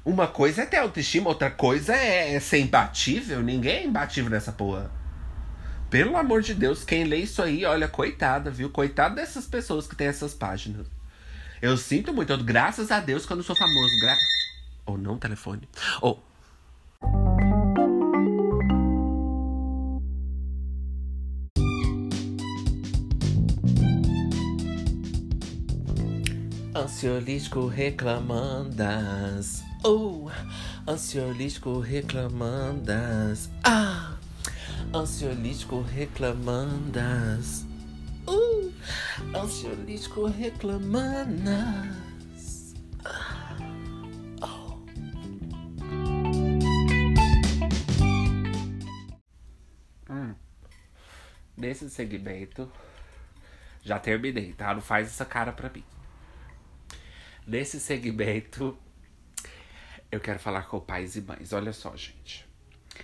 Uma coisa é ter autoestima, outra coisa é, é ser imbatível. Ninguém é imbatível nessa porra. Pelo amor de Deus, quem lê isso aí, olha, coitada, viu? Coitada dessas pessoas que tem essas páginas. Eu sinto muito, graças a Deus, quando eu sou famoso. Gra... Ou não, telefone. Ou. Oh. Ansiolítico reclamandas. Oh, ansiolítico reclamandas. Ah, ansiolítico reclamandas. Uh, ansiolítico reclamandas. Ah, oh. Hum. Nesse segmento, já terminei, tá? Não faz essa cara pra mim. Nesse segmento, eu quero falar com pais e mães. Olha só, gente.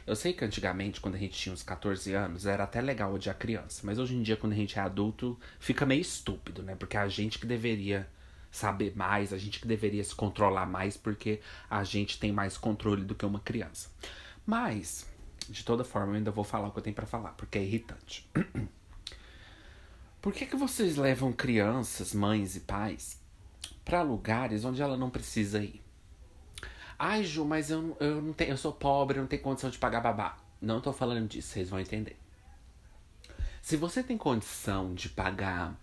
Eu sei que antigamente, quando a gente tinha uns 14 anos, era até legal odiar criança. Mas hoje em dia, quando a gente é adulto, fica meio estúpido, né? Porque a gente que deveria saber mais, a gente que deveria se controlar mais, porque a gente tem mais controle do que uma criança. Mas, de toda forma, eu ainda vou falar o que eu tenho para falar, porque é irritante. Por que, que vocês levam crianças, mães e pais, para lugares onde ela não precisa ir? Ai, Ju, mas eu, eu não tenho, eu sou pobre, eu não tenho condição de pagar babá. Não tô falando disso, vocês vão entender. Se você tem condição de pagar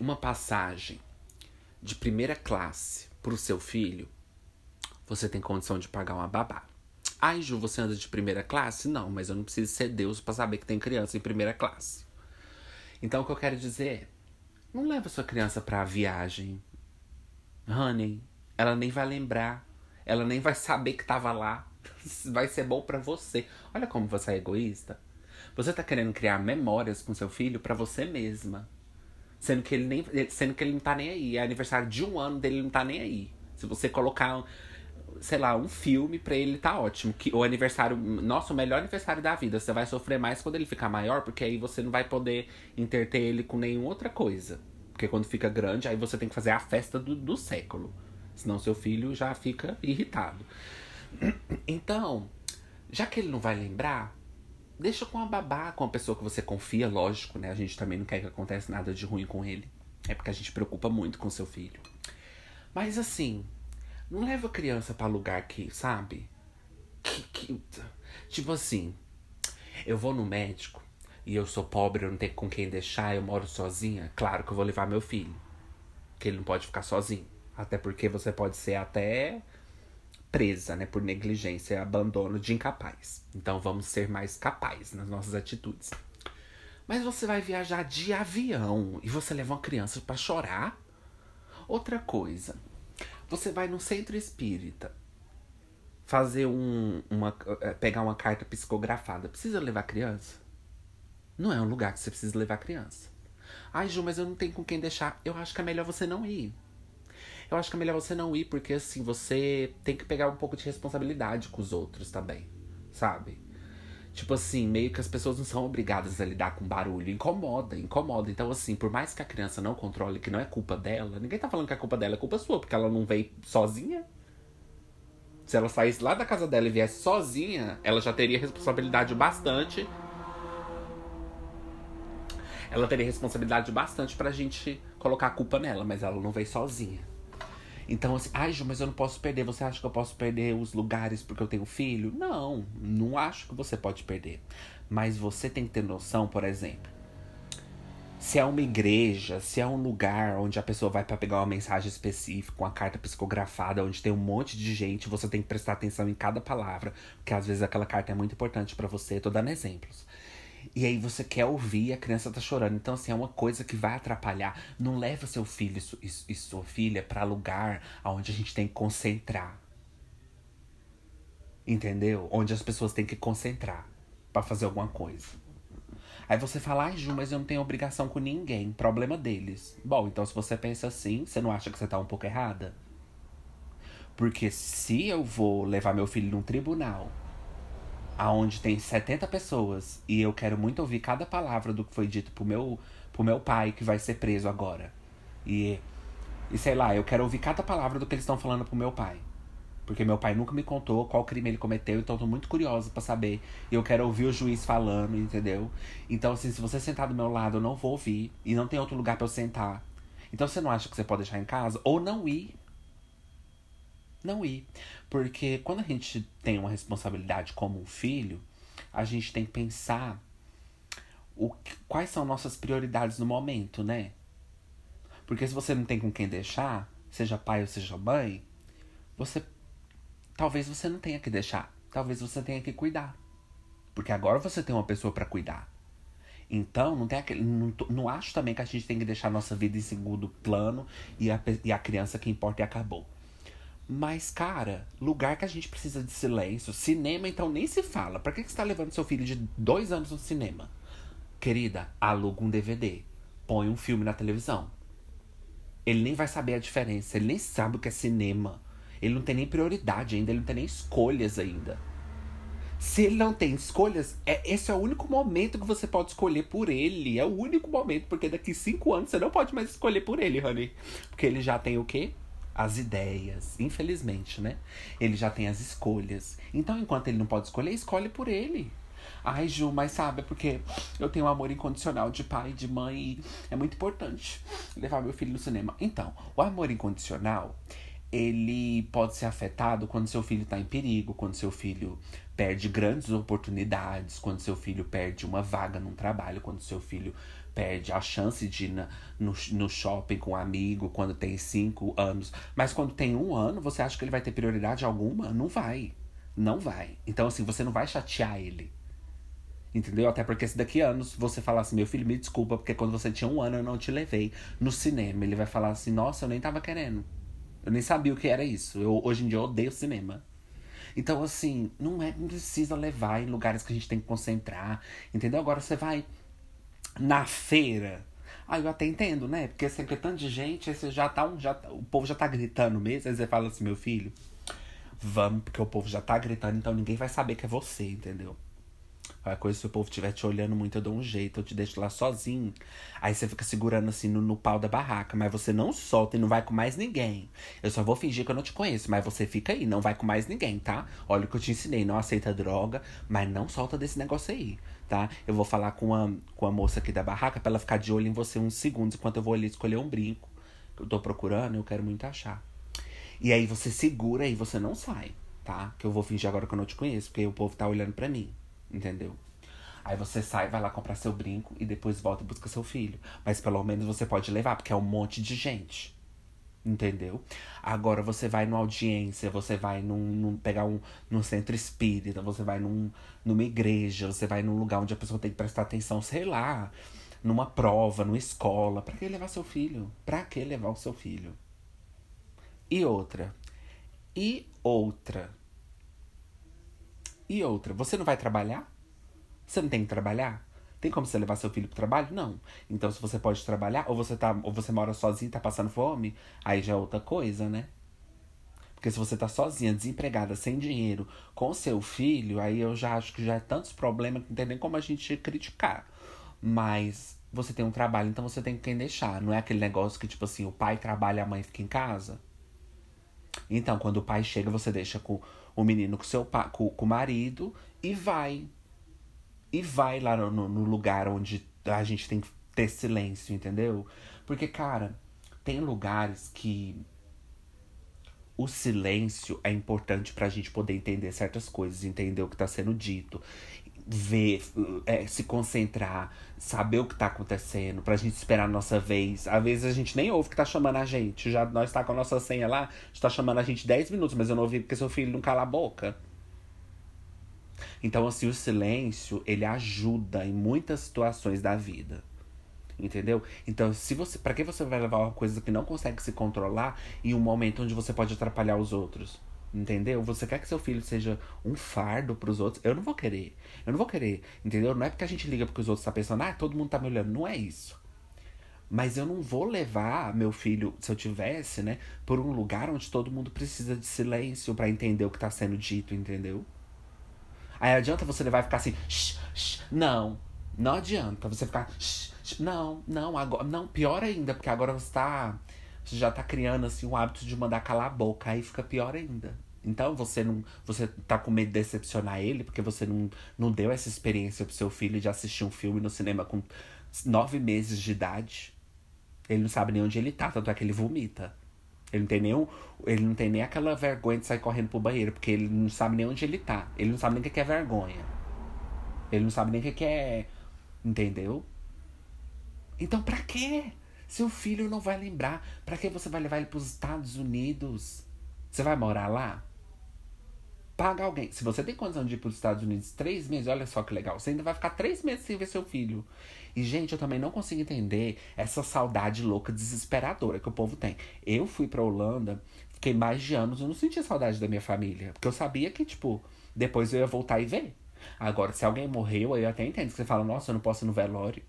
uma passagem de primeira classe pro seu filho, você tem condição de pagar uma babá. Ai, Ju, você anda de primeira classe? Não, mas eu não preciso ser Deus para saber que tem criança em primeira classe. Então o que eu quero dizer é: não leva sua criança pra viagem. Honey, ela nem vai lembrar ela nem vai saber que tava lá. Vai ser bom para você. Olha como você é egoísta. Você tá querendo criar memórias com seu filho para você mesma. Sendo que ele nem sendo que ele não tá nem aí. É aniversário de um ano dele, ele não tá nem aí. Se você colocar, sei lá, um filme pra ele, tá ótimo. Que, o aniversário, nossa, o melhor aniversário da vida. Você vai sofrer mais quando ele ficar maior, porque aí você não vai poder interter ele com nenhuma outra coisa. Porque quando fica grande, aí você tem que fazer a festa do, do século. Senão seu filho já fica irritado. Então, já que ele não vai lembrar, deixa com a babá, com a pessoa que você confia, lógico, né? A gente também não quer que aconteça nada de ruim com ele. É porque a gente preocupa muito com seu filho. Mas assim, não leva a criança para lugar que, sabe? Que, que, tipo assim, eu vou no médico e eu sou pobre, eu não tenho com quem deixar, eu moro sozinha. Claro que eu vou levar meu filho. Que ele não pode ficar sozinho. Até porque você pode ser até presa, né, por negligência, abandono de incapaz. Então vamos ser mais capazes nas nossas atitudes. Mas você vai viajar de avião e você leva uma criança para chorar? Outra coisa, você vai no centro espírita fazer um, uma, é, pegar uma carta psicografada. Precisa levar criança? Não é um lugar que você precisa levar criança. Ai, Ju, mas eu não tenho com quem deixar. Eu acho que é melhor você não ir eu acho que é melhor você não ir, porque assim, você tem que pegar um pouco de responsabilidade com os outros também, sabe? Tipo assim, meio que as pessoas não são obrigadas a lidar com barulho. Incomoda, incomoda. Então, assim, por mais que a criança não controle, que não é culpa dela, ninguém tá falando que é culpa dela, é culpa sua, porque ela não veio sozinha. Se ela saísse lá da casa dela e viesse sozinha, ela já teria responsabilidade bastante. Ela teria responsabilidade bastante pra gente colocar a culpa nela, mas ela não veio sozinha. Então, assim, ai, Ju, mas eu não posso perder. Você acha que eu posso perder os lugares porque eu tenho filho? Não, não acho que você pode perder. Mas você tem que ter noção, por exemplo, se é uma igreja, se é um lugar onde a pessoa vai para pegar uma mensagem específica, uma carta psicografada, onde tem um monte de gente, você tem que prestar atenção em cada palavra, porque às vezes aquela carta é muito importante para você. Tô dando exemplos. E aí você quer ouvir a criança tá chorando. Então, assim, é uma coisa que vai atrapalhar. Não leva seu filho e, sua filha para lugar onde a gente tem que concentrar. Entendeu? Onde as pessoas têm que concentrar para fazer alguma coisa. Aí você fala, ai Ju, mas eu não tenho obrigação com ninguém. Problema deles. Bom, então se você pensa assim, você não acha que você tá um pouco errada? Porque se eu vou levar meu filho num tribunal aonde tem 70 pessoas e eu quero muito ouvir cada palavra do que foi dito pro meu, pro meu pai que vai ser preso agora. E, e sei lá, eu quero ouvir cada palavra do que eles estão falando pro meu pai. Porque meu pai nunca me contou qual crime ele cometeu, então tô muito curiosa para saber. E eu quero ouvir o juiz falando, entendeu? Então, assim, se você sentar do meu lado, eu não vou ouvir. E não tem outro lugar para eu sentar. Então você não acha que você pode deixar em casa? Ou não ir. Não ir. Porque quando a gente tem uma responsabilidade como um filho, a gente tem que pensar o, quais são nossas prioridades no momento, né? Porque se você não tem com quem deixar, seja pai ou seja mãe, você talvez você não tenha que deixar. Talvez você tenha que cuidar. Porque agora você tem uma pessoa para cuidar. Então, não tem aquele. Não, não, acho também que a gente tem que deixar a nossa vida em segundo plano e a, e a criança que importa e acabou. Mas, cara, lugar que a gente precisa de silêncio. Cinema, então, nem se fala. Pra que, você tá levando seu filho de dois anos no cinema? Querida, aluga um DVD. Põe um filme na televisão. Ele nem vai saber a diferença. Ele nem sabe o que é cinema. Ele não tem nem prioridade ainda, ele não tem nem escolhas ainda. Se ele não tem escolhas, é, esse é o único momento que você pode escolher por ele. É o único momento, porque daqui cinco anos você não pode mais escolher por ele, honey. Porque ele já tem o quê? As ideias. Infelizmente, né? Ele já tem as escolhas. Então, enquanto ele não pode escolher, escolhe por ele. Ai, Ju, mas sabe, é porque eu tenho um amor incondicional de pai e de mãe e é muito importante levar meu filho no cinema. Então, o amor incondicional, ele pode ser afetado quando seu filho está em perigo, quando seu filho perde grandes oportunidades, quando seu filho perde uma vaga num trabalho, quando seu filho perde a chance de ir na, no, no shopping com um amigo quando tem cinco anos. Mas quando tem um ano, você acha que ele vai ter prioridade alguma? Não vai. Não vai. Então, assim, você não vai chatear ele. Entendeu? Até porque se daqui a anos você falar assim, meu filho, me desculpa, porque quando você tinha um ano eu não te levei no cinema. Ele vai falar assim, nossa, eu nem tava querendo. Eu nem sabia o que era isso. Eu, hoje em dia eu odeio cinema. Então, assim, não, é, não precisa levar em lugares que a gente tem que concentrar. Entendeu? Agora você vai na feira. Ah, eu até entendo, né? Porque sempre assim, tanto de gente, você já tá, um, já, o povo já tá gritando mesmo. Aí você fala assim, meu filho, vamos, porque o povo já tá gritando, então ninguém vai saber que é você, entendeu? Qualquer coisa, se o povo estiver te olhando muito, eu dou um jeito, eu te deixo lá sozinho. Aí você fica segurando assim no, no pau da barraca, mas você não solta e não vai com mais ninguém. Eu só vou fingir que eu não te conheço, mas você fica aí, não vai com mais ninguém, tá? Olha o que eu te ensinei, não aceita droga, mas não solta desse negócio aí, tá? Eu vou falar com a, com a moça aqui da barraca pra ela ficar de olho em você uns segundos, enquanto eu vou ali escolher um brinco que eu tô procurando, eu quero muito achar. E aí você segura e você não sai, tá? Que eu vou fingir agora que eu não te conheço, porque o povo tá olhando pra mim entendeu? Aí você sai, vai lá comprar seu brinco e depois volta e busca seu filho. Mas pelo menos você pode levar, porque é um monte de gente. Entendeu? Agora você vai numa audiência, você vai num, num, pegar um num centro espírita, você vai num, numa igreja, você vai num lugar onde a pessoa tem que prestar atenção, sei lá, numa prova, numa escola. Pra que levar seu filho? Pra que levar o seu filho? E outra. E outra. E outra, você não vai trabalhar? Você não tem que trabalhar? Tem como você levar seu filho pro trabalho? Não. Então, se você pode trabalhar, ou você tá, ou você mora sozinho e tá passando fome, aí já é outra coisa, né? Porque se você tá sozinha, desempregada, sem dinheiro, com seu filho, aí eu já acho que já é tantos problemas que não tem nem como a gente criticar. Mas você tem um trabalho, então você tem quem deixar. Não é aquele negócio que, tipo assim, o pai trabalha, a mãe fica em casa. Então, quando o pai chega, você deixa com o menino com seu com, com o marido e vai. E vai lá no, no lugar onde a gente tem que ter silêncio, entendeu? Porque, cara, tem lugares que o silêncio é importante pra gente poder entender certas coisas, entender o que tá sendo dito, ver, é, se concentrar, saber o que tá acontecendo, pra gente esperar a nossa vez. Às vezes a gente nem ouve que tá chamando a gente. Já nós tá com a nossa senha lá, está chamando a gente 10 minutos, mas eu não ouvi porque seu filho não cala a boca. Então, assim, o silêncio, ele ajuda em muitas situações da vida. Entendeu? Então, se você, para que você vai levar uma coisa que não consegue se controlar em um momento onde você pode atrapalhar os outros? Entendeu? Você quer que seu filho seja um fardo para os outros? Eu não vou querer. Eu não vou querer. Entendeu? Não é porque a gente liga porque os outros tá pensando, ah, todo mundo tá me olhando. Não é isso. Mas eu não vou levar meu filho, se eu tivesse, né, por um lugar onde todo mundo precisa de silêncio para entender o que tá sendo dito, entendeu? Aí adianta você levar e ficar assim, shh, shh. não, não adianta você ficar, shh, shh. não, não, agora, não, pior ainda, porque agora você tá, você já tá criando assim um hábito de mandar calar a boca, aí fica pior ainda. Então você não, você tá com medo de decepcionar ele porque você não, não deu essa experiência pro seu filho de assistir um filme no cinema com nove meses de idade. Ele não sabe nem onde ele tá, tanto é que ele vomita. Ele não tem nem, ele não tem nem aquela vergonha de sair correndo pro banheiro, porque ele não sabe nem onde ele tá. Ele não sabe nem o que é vergonha. Ele não sabe nem o que é. Entendeu? Então, pra quê? Seu filho não vai lembrar. Pra que você vai levar ele pros Estados Unidos? Você vai morar lá? Paga alguém. Se você tem condição de ir pros Estados Unidos três meses, olha só que legal. Você ainda vai ficar três meses sem ver seu filho. E, gente, eu também não consigo entender essa saudade louca, desesperadora que o povo tem. Eu fui pra Holanda, fiquei mais de anos, eu não sentia saudade da minha família. Porque eu sabia que, tipo, depois eu ia voltar e ver. Agora, se alguém morreu, eu até entendo que você fala, nossa, eu não posso ir no velório.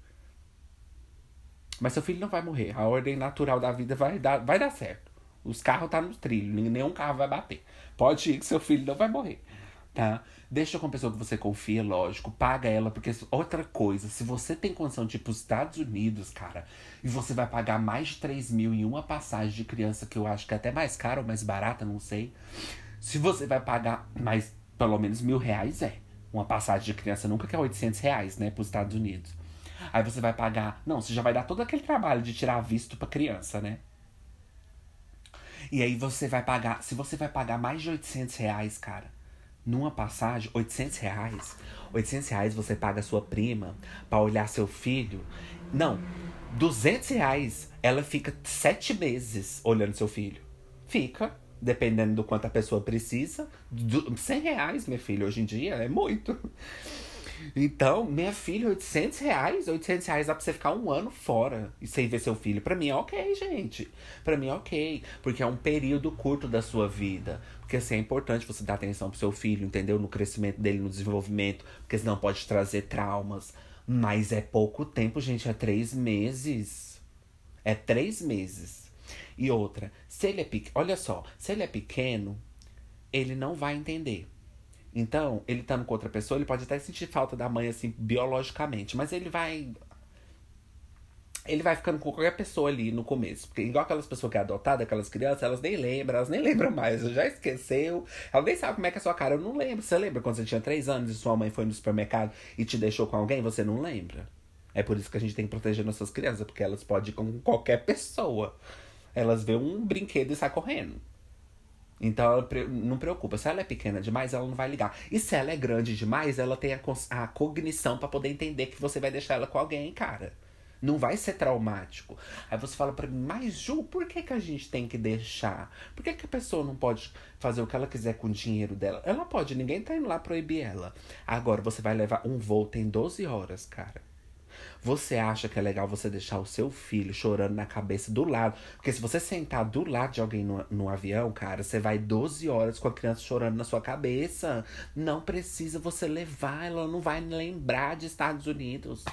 Mas seu filho não vai morrer. A ordem natural da vida vai dar, vai dar certo. Os carros tá no trilho, nenhum carro vai bater. Pode ir que seu filho não vai morrer tá? Deixa com a pessoa que você confia, lógico. Paga ela, porque outra coisa, se você tem condição de ir pros Estados Unidos, cara, e você vai pagar mais de 3 mil em uma passagem de criança, que eu acho que é até mais caro ou mais barata, não sei. Se você vai pagar mais, pelo menos mil reais, é. Uma passagem de criança nunca que é 800 reais, né, pros Estados Unidos. Aí você vai pagar. Não, você já vai dar todo aquele trabalho de tirar visto pra criança, né? E aí você vai pagar. Se você vai pagar mais de 800 reais, cara numa passagem, 800 reais. 800 reais você paga a sua prima para olhar seu filho. Não, 200 reais ela fica sete meses olhando seu filho. Fica, dependendo do quanto a pessoa precisa. 100 reais, meu filho, hoje em dia é muito. Então, minha filha, 800 reais, 800 reais dá pra você ficar um ano fora e sem ver seu filho. Pra mim é ok, gente. Pra mim é ok. Porque é um período curto da sua vida. Porque assim, é importante você dar atenção pro seu filho, entendeu? No crescimento dele, no desenvolvimento. Porque senão pode trazer traumas. Mas é pouco tempo, gente. É três meses. É três meses. E outra, se ele é pequeno. Olha só, se ele é pequeno, ele não vai entender. Então, ele estando com outra pessoa, ele pode até sentir falta da mãe, assim, biologicamente. Mas ele vai. Ele vai ficando com qualquer pessoa ali no começo. Porque, igual aquelas pessoas que é adotada, aquelas crianças, elas nem lembram, elas nem lembram mais. Já esqueceu. Ela nem sabe como é que é a sua cara. Eu não lembro. Você lembra quando você tinha três anos e sua mãe foi no supermercado e te deixou com alguém? Você não lembra. É por isso que a gente tem que proteger nossas crianças, porque elas podem ir com qualquer pessoa. Elas vê um brinquedo e saem correndo. Então ela não preocupa. Se ela é pequena demais, ela não vai ligar. E se ela é grande demais, ela tem a, a cognição para poder entender que você vai deixar ela com alguém, cara. Não vai ser traumático. Aí você fala para mim, mas Ju, por que, que a gente tem que deixar? Por que, que a pessoa não pode fazer o que ela quiser com o dinheiro dela? Ela pode, ninguém tá indo lá proibir ela. Agora você vai levar um voo, tem 12 horas, cara. Você acha que é legal você deixar o seu filho chorando na cabeça do lado? Porque se você sentar do lado de alguém no, no avião, cara, você vai 12 horas com a criança chorando na sua cabeça. Não precisa você levar, ela não vai lembrar de Estados Unidos.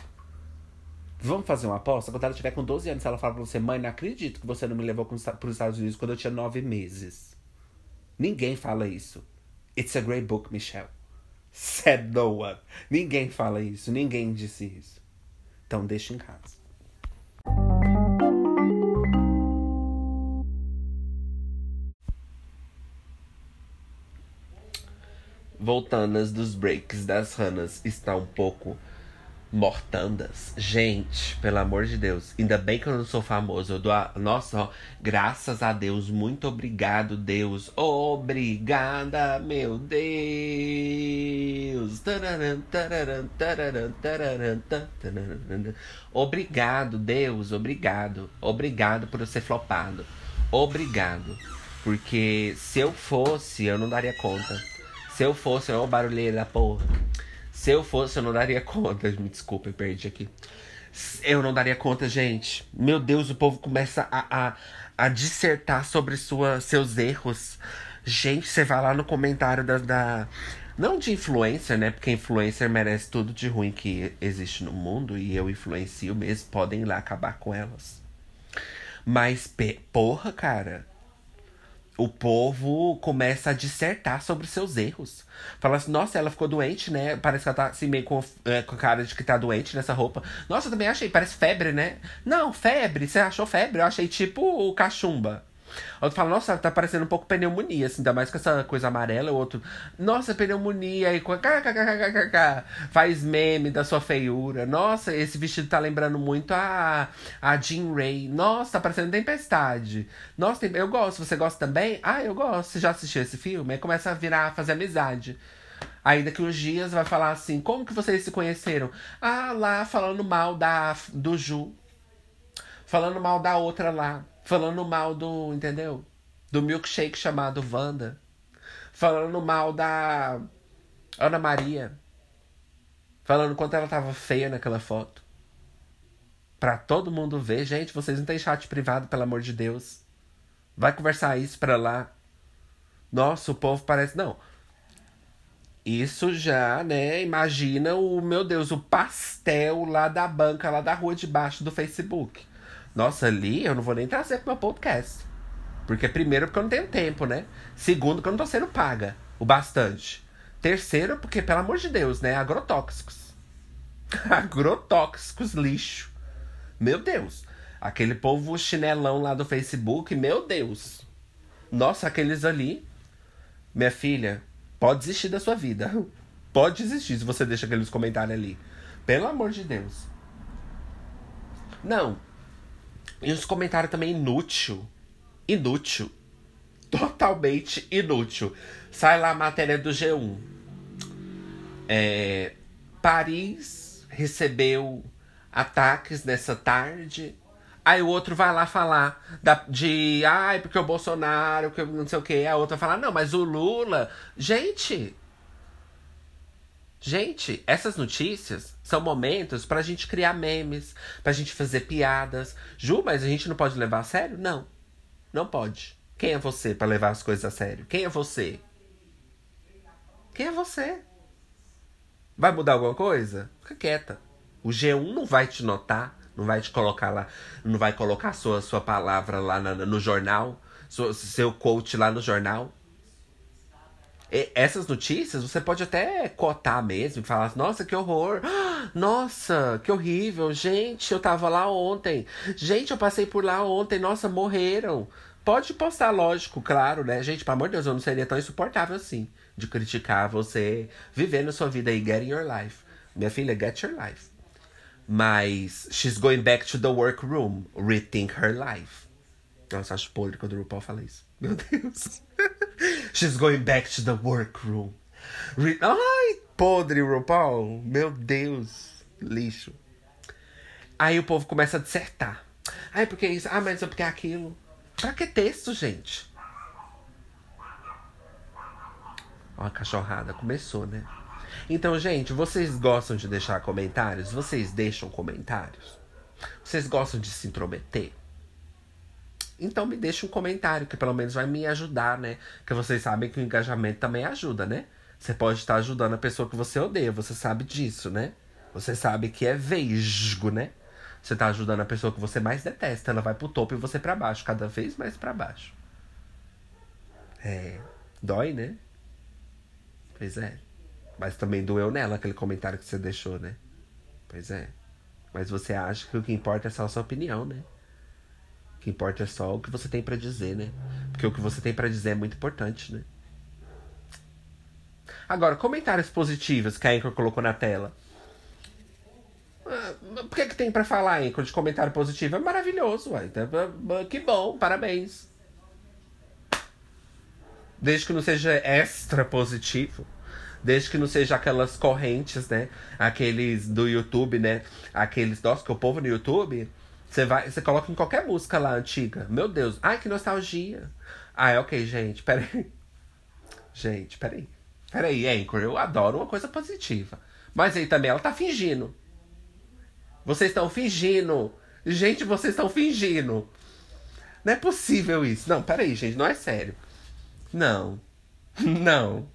Vamos fazer uma aposta? Quando ela estiver com 12 anos, ela fala pra você, mãe, não acredito que você não me levou para os Estados Unidos quando eu tinha 9 meses. Ninguém fala isso. It's a great book, Michelle. Said no one. Ninguém fala isso. Ninguém disse isso. Então deixa em casa. Voltando dos breaks das ranas está um pouco Mortandas. Gente, pelo amor de Deus. Ainda bem que eu não sou famoso. Eu dou a... Nossa, ó, graças a Deus. Muito obrigado, Deus. Obrigada, meu Deus. Obrigado, Deus. Obrigado. Obrigado por eu ser flopado. Obrigado. Porque se eu fosse, eu não daria conta. Se eu fosse, eu barulheira da porra. Se eu fosse, eu não daria conta. Me desculpa, perdi aqui. Eu não daria conta, gente. Meu Deus, o povo começa a, a, a dissertar sobre sua, seus erros. Gente, você vai lá no comentário da, da. Não de influencer, né? Porque influencer merece tudo de ruim que existe no mundo. E eu influencio mesmo. Podem ir lá acabar com elas. Mas, porra, cara o povo começa a dissertar sobre seus erros. Fala assim, nossa, ela ficou doente, né? Parece que ela tá assim, meio com, é, com cara de que tá doente nessa roupa. Nossa, eu também achei, parece febre, né? Não, febre, você achou febre? Eu achei tipo cachumba. Outro fala, nossa, tá parecendo um pouco pneumonia, assim, ainda mais com essa coisa amarela. O outro, nossa, pneumonia, e com faz meme da sua feiura. Nossa, esse vestido tá lembrando muito a, a Jean Ray. Nossa, tá parecendo tempestade. Nossa, eu gosto, você gosta também? Ah, eu gosto. Você já assistiu esse filme? Aí começa a virar, a fazer amizade. Aí daqui uns dias vai falar assim, como que vocês se conheceram? Ah, lá falando mal da, do Ju. Falando mal da outra lá. Falando mal do, entendeu? Do milkshake chamado Wanda. Falando mal da Ana Maria. Falando quanto ela tava feia naquela foto. Pra todo mundo ver. Gente, vocês não têm chat privado, pelo amor de Deus. Vai conversar isso pra lá. Nossa, o povo parece. Não. Isso já, né? Imagina o, meu Deus, o pastel lá da banca, lá da rua de baixo do Facebook. Nossa, ali eu não vou nem trazer pro meu podcast. Porque, primeiro, porque eu não tenho tempo, né? Segundo, que eu não tô sendo paga o bastante. Terceiro, porque, pelo amor de Deus, né? Agrotóxicos. Agrotóxicos, lixo. Meu Deus. Aquele povo chinelão lá do Facebook, meu Deus. Nossa, aqueles ali. Minha filha, pode desistir da sua vida. Pode desistir se você deixa aqueles comentários ali. Pelo amor de Deus. Não, e os comentários também inútil. Inútil. Totalmente inútil. Sai lá a matéria do G1. É, Paris recebeu ataques nessa tarde. Aí o outro vai lá falar da, de. Ai, porque o Bolsonaro, que não sei o que. A outra fala, não, mas o Lula. Gente, Gente, essas notícias são momentos pra gente criar memes, pra gente fazer piadas. Ju, mas a gente não pode levar a sério? Não. Não pode. Quem é você para levar as coisas a sério? Quem é você? Quem é você? Vai mudar alguma coisa? Fica quieta. O G1 não vai te notar, não vai te colocar lá, não vai colocar sua, sua palavra lá na, no jornal, seu, seu coach lá no jornal essas notícias você pode até cotar mesmo e falar: nossa, que horror! Nossa, que horrível! Gente, eu tava lá ontem. Gente, eu passei por lá ontem. Nossa, morreram. Pode postar, lógico, claro, né? Gente, pelo amor de Deus, eu não seria tão insuportável assim de criticar você vivendo sua vida aí, getting your life. Minha filha, get your life. Mas she's going back to the workroom, rethink her life. Nossa, acho podre quando o RuPaul fala isso. Meu Deus. She's going back to the workroom. Re Ai, podre, RuPaul. Meu Deus. Lixo. Aí o povo começa a dissertar. Ai, porque isso? Ah, mas é porque aquilo. Pra que texto, gente? Ó, a cachorrada começou, né? Então, gente, vocês gostam de deixar comentários? Vocês deixam comentários? Vocês gostam de se intrometer? Então me deixa um comentário, que pelo menos vai me ajudar, né? Porque vocês sabem que o engajamento também ajuda, né? Você pode estar ajudando a pessoa que você odeia, você sabe disso, né? Você sabe que é vesgo, né? Você tá ajudando a pessoa que você mais detesta, ela vai pro topo e você para baixo, cada vez mais para baixo. É, dói, né? Pois é. Mas também doeu nela aquele comentário que você deixou, né? Pois é. Mas você acha que o que importa é só a sua opinião, né? O que importa é só o que você tem para dizer, né? Porque o que você tem para dizer é muito importante, né? Agora, comentários positivos que a Anchor colocou na tela. O que, que tem para falar, hein? De comentário positivo é maravilhoso, ué. Então, que bom, parabéns. Desde que não seja extra positivo. Desde que não seja aquelas correntes, né? Aqueles do YouTube, né? Aqueles. Nossa, que o povo no YouTube. Você vai, você coloca em qualquer música lá antiga. Meu Deus, ai que nostalgia. Ah, é ok, gente, peraí. Gente, peraí. Peraí, Anchor, eu adoro uma coisa positiva. Mas aí também ela tá fingindo. Vocês estão fingindo. Gente, vocês estão fingindo. Não é possível isso. Não, peraí, gente, não é sério. Não. Não.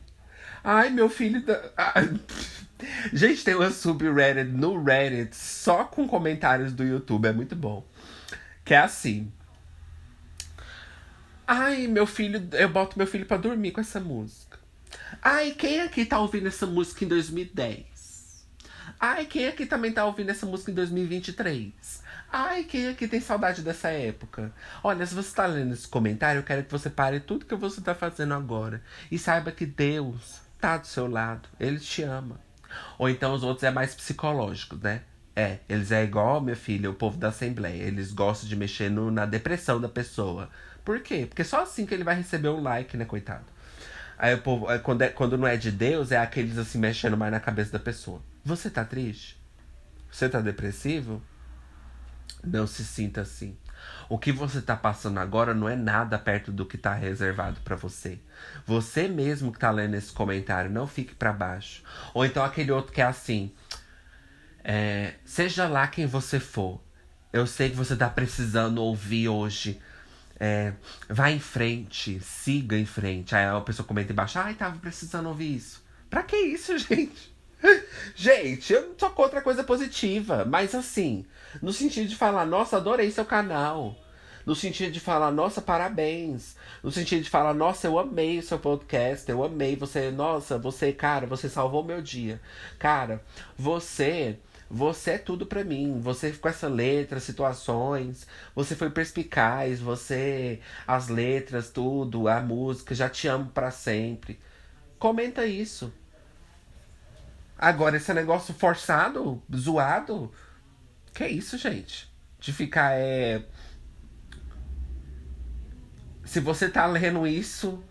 Ai, meu filho. Da... Gente, tem uma subreddit no Reddit só com comentários do YouTube. É muito bom. Que é assim. Ai, meu filho. Eu boto meu filho para dormir com essa música. Ai, quem aqui tá ouvindo essa música em 2010? Ai, quem aqui também tá ouvindo essa música em 2023? Ai, quem aqui tem saudade dessa época? Olha, se você tá lendo esse comentário, eu quero que você pare tudo que você tá fazendo agora. E saiba que Deus tá do seu lado. Ele te ama. Ou então os outros é mais psicológico, né? É, eles é igual, minha filha, o povo da Assembleia. Eles gostam de mexer no, na depressão da pessoa. Por quê? Porque só assim que ele vai receber um like, né, coitado? Aí o povo, quando, é, quando não é de Deus, é aqueles assim mexendo mais na cabeça da pessoa. Você tá triste? Você tá depressivo? Não se sinta assim. O que você tá passando agora não é nada perto do que tá reservado para você. Você mesmo que tá lendo esse comentário, não fique para baixo. Ou então aquele outro que é assim: é, seja lá quem você for, eu sei que você tá precisando ouvir hoje. É, vá em frente, siga em frente. Aí a pessoa comenta embaixo: ai, tava precisando ouvir isso. Pra que isso, gente? Gente, eu não sou contra coisa positiva, mas assim, no sentido de falar, nossa, adorei seu canal. No sentido de falar, nossa, parabéns. No sentido de falar, nossa, eu amei o seu podcast, eu amei você, nossa, você, cara, você salvou meu dia. Cara, você, você é tudo para mim. Você com essa letra, situações, você foi perspicaz, você, as letras, tudo, a música, já te amo para sempre. Comenta isso. Agora, esse negócio forçado, zoado. Que é isso, gente? De ficar é. Se você tá lendo isso.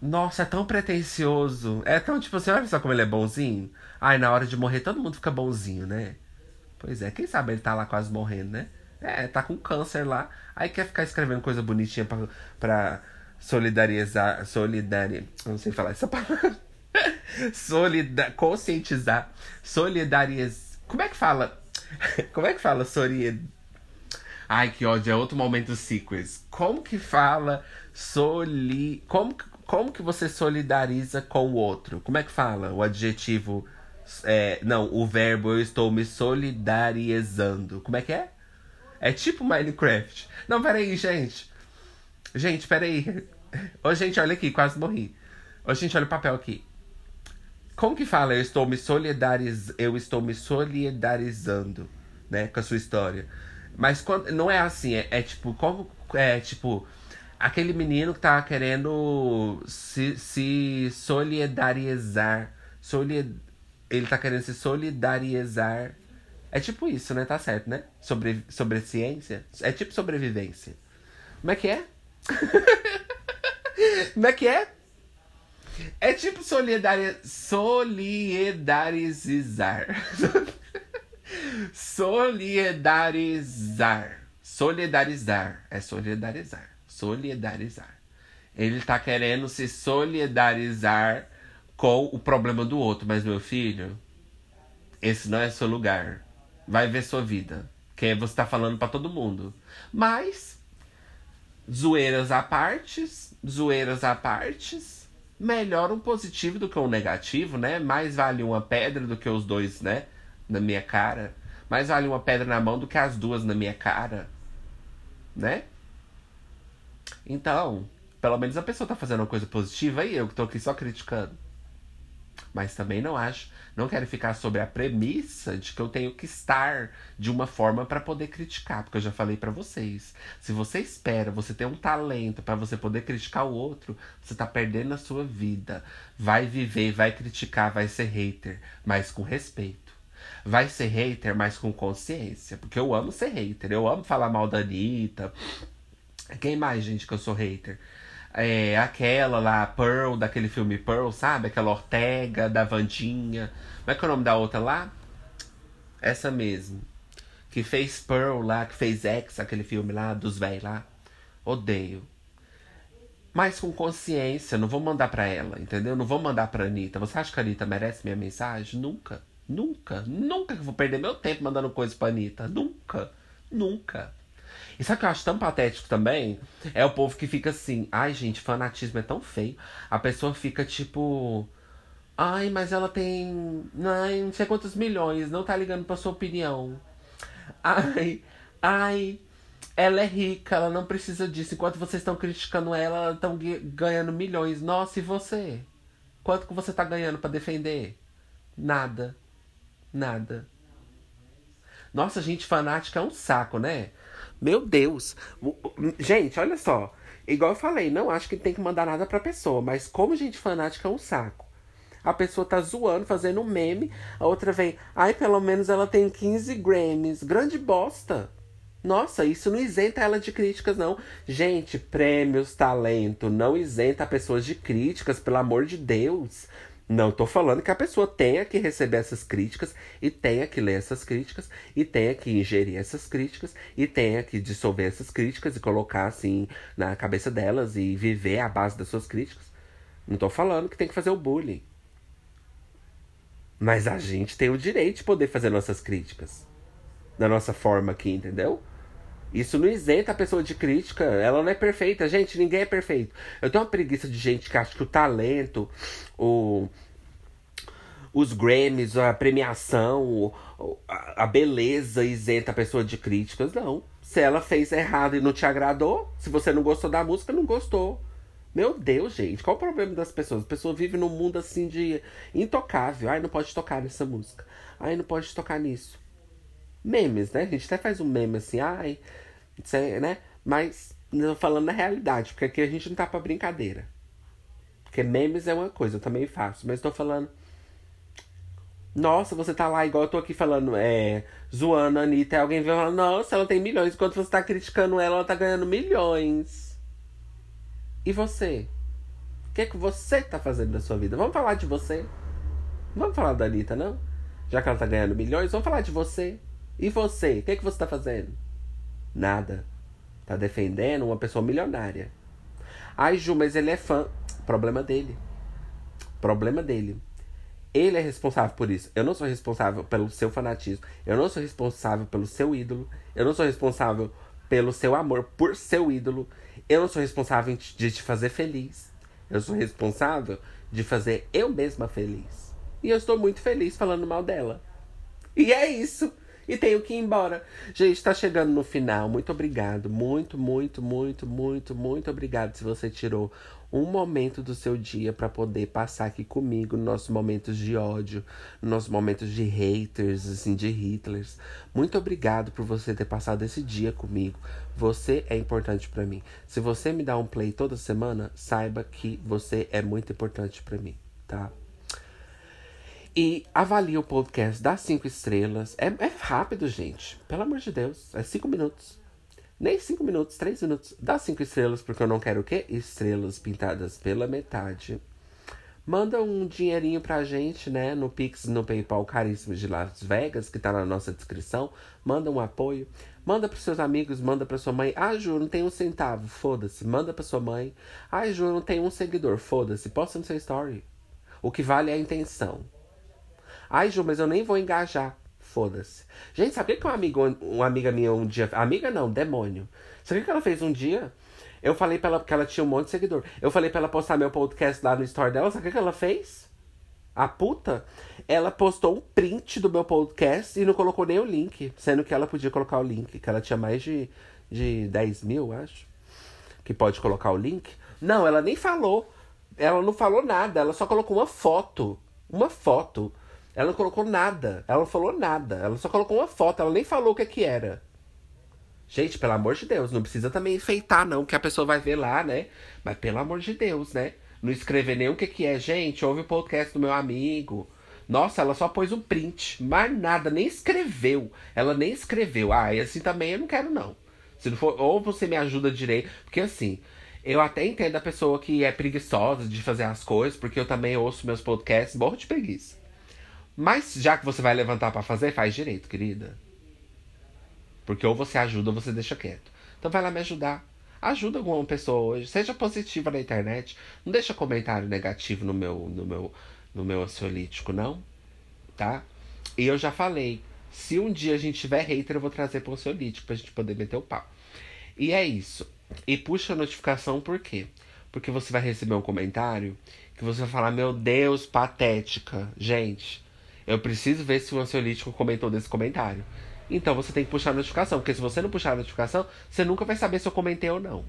Nossa, é tão pretencioso. É tão tipo assim, olha só como ele é bonzinho. Ai, na hora de morrer todo mundo fica bonzinho, né? Pois é, quem sabe ele tá lá quase morrendo, né? É, tá com câncer lá. Aí quer ficar escrevendo coisa bonitinha pra, pra solidarizar. Solidarizar. Não sei falar essa palavra. Solida conscientizar, solidariz. Como é que fala? Como é que fala solid... Ai, que ódio, é outro momento sequence. Como que fala soli... Como, como que você solidariza com o outro? Como é que fala o adjetivo... É, não, o verbo eu estou me solidarizando. Como é que é? É tipo Minecraft. Não, peraí, gente. Gente, peraí. Ô, gente, olha aqui, quase morri. Ô, gente, olha o papel aqui. Como que fala? Eu estou me solidariz... eu estou me solidarizando, né, com a sua história. Mas quando não é assim, é, é tipo como é tipo aquele menino que tá querendo se, se solidarizar, solid, ele tá querendo se solidarizar. É tipo isso, né? Tá certo, né? Sobre, sobre ciência. É tipo sobrevivência. Como é que é? Como é que é? É tipo solidari solidarizar. solidarizar. Solidarizar. É solidarizar. Solidarizar. Ele tá querendo se solidarizar com o problema do outro. Mas, meu filho, esse não é seu lugar. Vai ver sua vida. Que você tá falando para todo mundo. Mas, zoeiras à partes, zoeiras à partes melhor um positivo do que um negativo, né? Mais vale uma pedra do que os dois, né? Na minha cara. Mais vale uma pedra na mão do que as duas na minha cara. Né? Então, pelo menos a pessoa tá fazendo uma coisa positiva e eu que tô aqui só criticando. Mas também não acho, não quero ficar sobre a premissa de que eu tenho que estar de uma forma para poder criticar, porque eu já falei para vocês. Se você espera, você tem um talento para você poder criticar o outro, você tá perdendo a sua vida. Vai viver, vai criticar, vai ser hater, mas com respeito. vai ser hater, mas com consciência. Porque eu amo ser hater. Eu amo falar mal da Anitta. Quem mais, gente, que eu sou hater? É, aquela lá, Pearl, daquele filme Pearl, sabe? Aquela Ortega, da Vandinha. Como é que é o nome da outra lá? Essa mesmo. Que fez Pearl lá, que fez X, aquele filme lá, dos véi lá. Odeio. Mas com consciência, não vou mandar pra ela, entendeu? Não vou mandar pra Anitta. Você acha que a Anitta merece minha mensagem? Nunca. Nunca. Nunca que vou perder meu tempo mandando coisa pra Anitta. Nunca. Nunca. E sabe o que eu acho tão patético também? É o povo que fica assim, ai gente, fanatismo é tão feio. A pessoa fica tipo. Ai, mas ela tem. Ai, não sei quantos milhões, não tá ligando pra sua opinião. Ai, ai, ela é rica, ela não precisa disso. Enquanto vocês estão criticando ela, estão ganhando milhões. Nossa, e você? Quanto que você tá ganhando para defender? Nada. Nada. Nossa, gente fanática é um saco, né? Meu Deus. Gente, olha só. Igual eu falei, não acho que tem que mandar nada pra pessoa, mas como gente fanática é um saco. A pessoa tá zoando, fazendo um meme, a outra vem, ai, pelo menos ela tem 15 Grammys. Grande bosta. Nossa, isso não isenta ela de críticas, não. Gente, prêmios, talento, não isenta pessoas de críticas, pelo amor de Deus. Não tô falando que a pessoa tenha que receber essas críticas e tenha que ler essas críticas e tenha que ingerir essas críticas e tenha que dissolver essas críticas e colocar assim na cabeça delas e viver à base das suas críticas. Não tô falando que tem que fazer o bullying. Mas a gente tem o direito de poder fazer nossas críticas. Da nossa forma aqui, entendeu? Isso não isenta a pessoa de crítica. Ela não é perfeita. Gente, ninguém é perfeito. Eu tenho uma preguiça de gente que acha que o talento, o, os Grammys, a premiação, a beleza isenta a pessoa de críticas. Não. Se ela fez errado e não te agradou, se você não gostou da música, não gostou. Meu Deus, gente, qual o problema das pessoas? A pessoa vive num mundo assim de intocável. Ai, não pode tocar nessa música. Ai, não pode tocar nisso memes, né? A gente até faz um meme assim, ai, né? Mas falando na realidade, porque aqui a gente não tá pra brincadeira. Porque memes é uma coisa, eu também faço, mas tô falando. Nossa, você tá lá igual eu tô aqui falando, é, zoando a Anitta, alguém vem falando, nossa, ela tem milhões, enquanto você tá criticando ela, ela tá ganhando milhões. E você? O que é que você tá fazendo na sua vida? Vamos falar de você. Vamos falar da Anitta, não? Já que ela tá ganhando milhões, vamos falar de você. E você? O que, é que você está fazendo? Nada. Tá defendendo uma pessoa milionária. Ai, Ju, mas ele é fã. Problema dele. Problema dele. Ele é responsável por isso. Eu não sou responsável pelo seu fanatismo. Eu não sou responsável pelo seu ídolo. Eu não sou responsável pelo seu amor por seu ídolo. Eu não sou responsável de te fazer feliz. Eu sou responsável de fazer eu mesma feliz. E eu estou muito feliz falando mal dela. E é isso e tenho que ir embora. Gente, tá chegando no final. Muito obrigado. Muito, muito, muito, muito, muito obrigado se você tirou um momento do seu dia para poder passar aqui comigo nos nossos momentos de ódio, nos nossos momentos de haters, assim, de Hitlers. Muito obrigado por você ter passado esse dia comigo. Você é importante para mim. Se você me dá um play toda semana, saiba que você é muito importante para mim, tá? E avalie o podcast, dá cinco estrelas. É, é rápido, gente. Pelo amor de Deus. É cinco minutos. Nem cinco minutos, três minutos. Dá cinco estrelas, porque eu não quero o quê? Estrelas pintadas pela metade. Manda um dinheirinho pra gente, né? No Pix, no PayPal caríssimo de Las Vegas, que tá na nossa descrição. Manda um apoio. Manda pros seus amigos, manda pra sua mãe. Ah, Ju, não tem um centavo. Foda-se. Manda pra sua mãe. Ah, Ju, não tem um seguidor. Foda-se. Posta no seu story. O que vale é a intenção. Ai, Ju, mas eu nem vou engajar. Foda-se. Gente, sabia que uma amiga, uma amiga minha um dia. Amiga não, demônio. Sabia que ela fez um dia? Eu falei pra ela, porque ela tinha um monte de seguidor. Eu falei pra ela postar meu podcast lá no story dela. Sabe o que ela fez? A puta, ela postou um print do meu podcast e não colocou nem o link. Sendo que ela podia colocar o link, que ela tinha mais de, de 10 mil, acho. Que pode colocar o link. Não, ela nem falou. Ela não falou nada, ela só colocou uma foto. Uma foto. Ela não colocou nada. Ela não falou nada. Ela só colocou uma foto. Ela nem falou o que, que era. Gente, pelo amor de Deus, não precisa também enfeitar, não, que a pessoa vai ver lá, né? Mas pelo amor de Deus, né? Não escrever nem o que, que é. Gente, ouve o podcast do meu amigo. Nossa, ela só pôs um print, mais nada, nem escreveu. Ela nem escreveu. Ah, e assim também eu não quero, não. Se não for, ou você me ajuda direito. Porque assim, eu até entendo a pessoa que é preguiçosa de fazer as coisas, porque eu também ouço meus podcasts, morro de preguiça. Mas já que você vai levantar para fazer, faz direito, querida. Porque ou você ajuda ou você deixa quieto. Então vai lá me ajudar. Ajuda alguma pessoa hoje. Seja positiva na internet. Não deixa comentário negativo no meu, no meu, no meu ansiolítico, não. Tá? E eu já falei. Se um dia a gente tiver hater, eu vou trazer pro ansiolítico pra gente poder meter o pau. E é isso. E puxa a notificação por quê? Porque você vai receber um comentário que você vai falar: Meu Deus, patética. Gente, eu preciso ver se o ansiolítico comentou desse comentário. Então você tem que puxar a notificação, porque se você não puxar a notificação, você nunca vai saber se eu comentei ou não.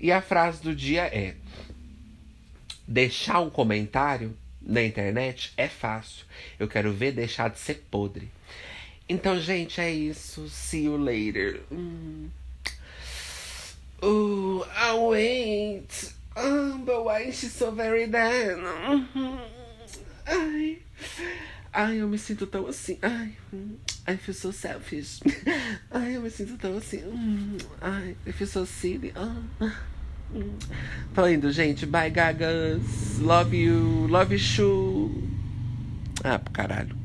E a frase do dia é: Deixar um comentário na internet é fácil. Eu quero ver deixar de ser podre. Então, gente, é isso. See you later. Hum. I'll wait. Oh, but why is she so very dead? Ai. Ai, eu me sinto tão assim. Ai, I feel so selfish. Ai, eu me sinto tão assim. Ai, I feel so silly. Tô indo, gente. Bye, gagas. Love you. Love you, Ah, pro caralho.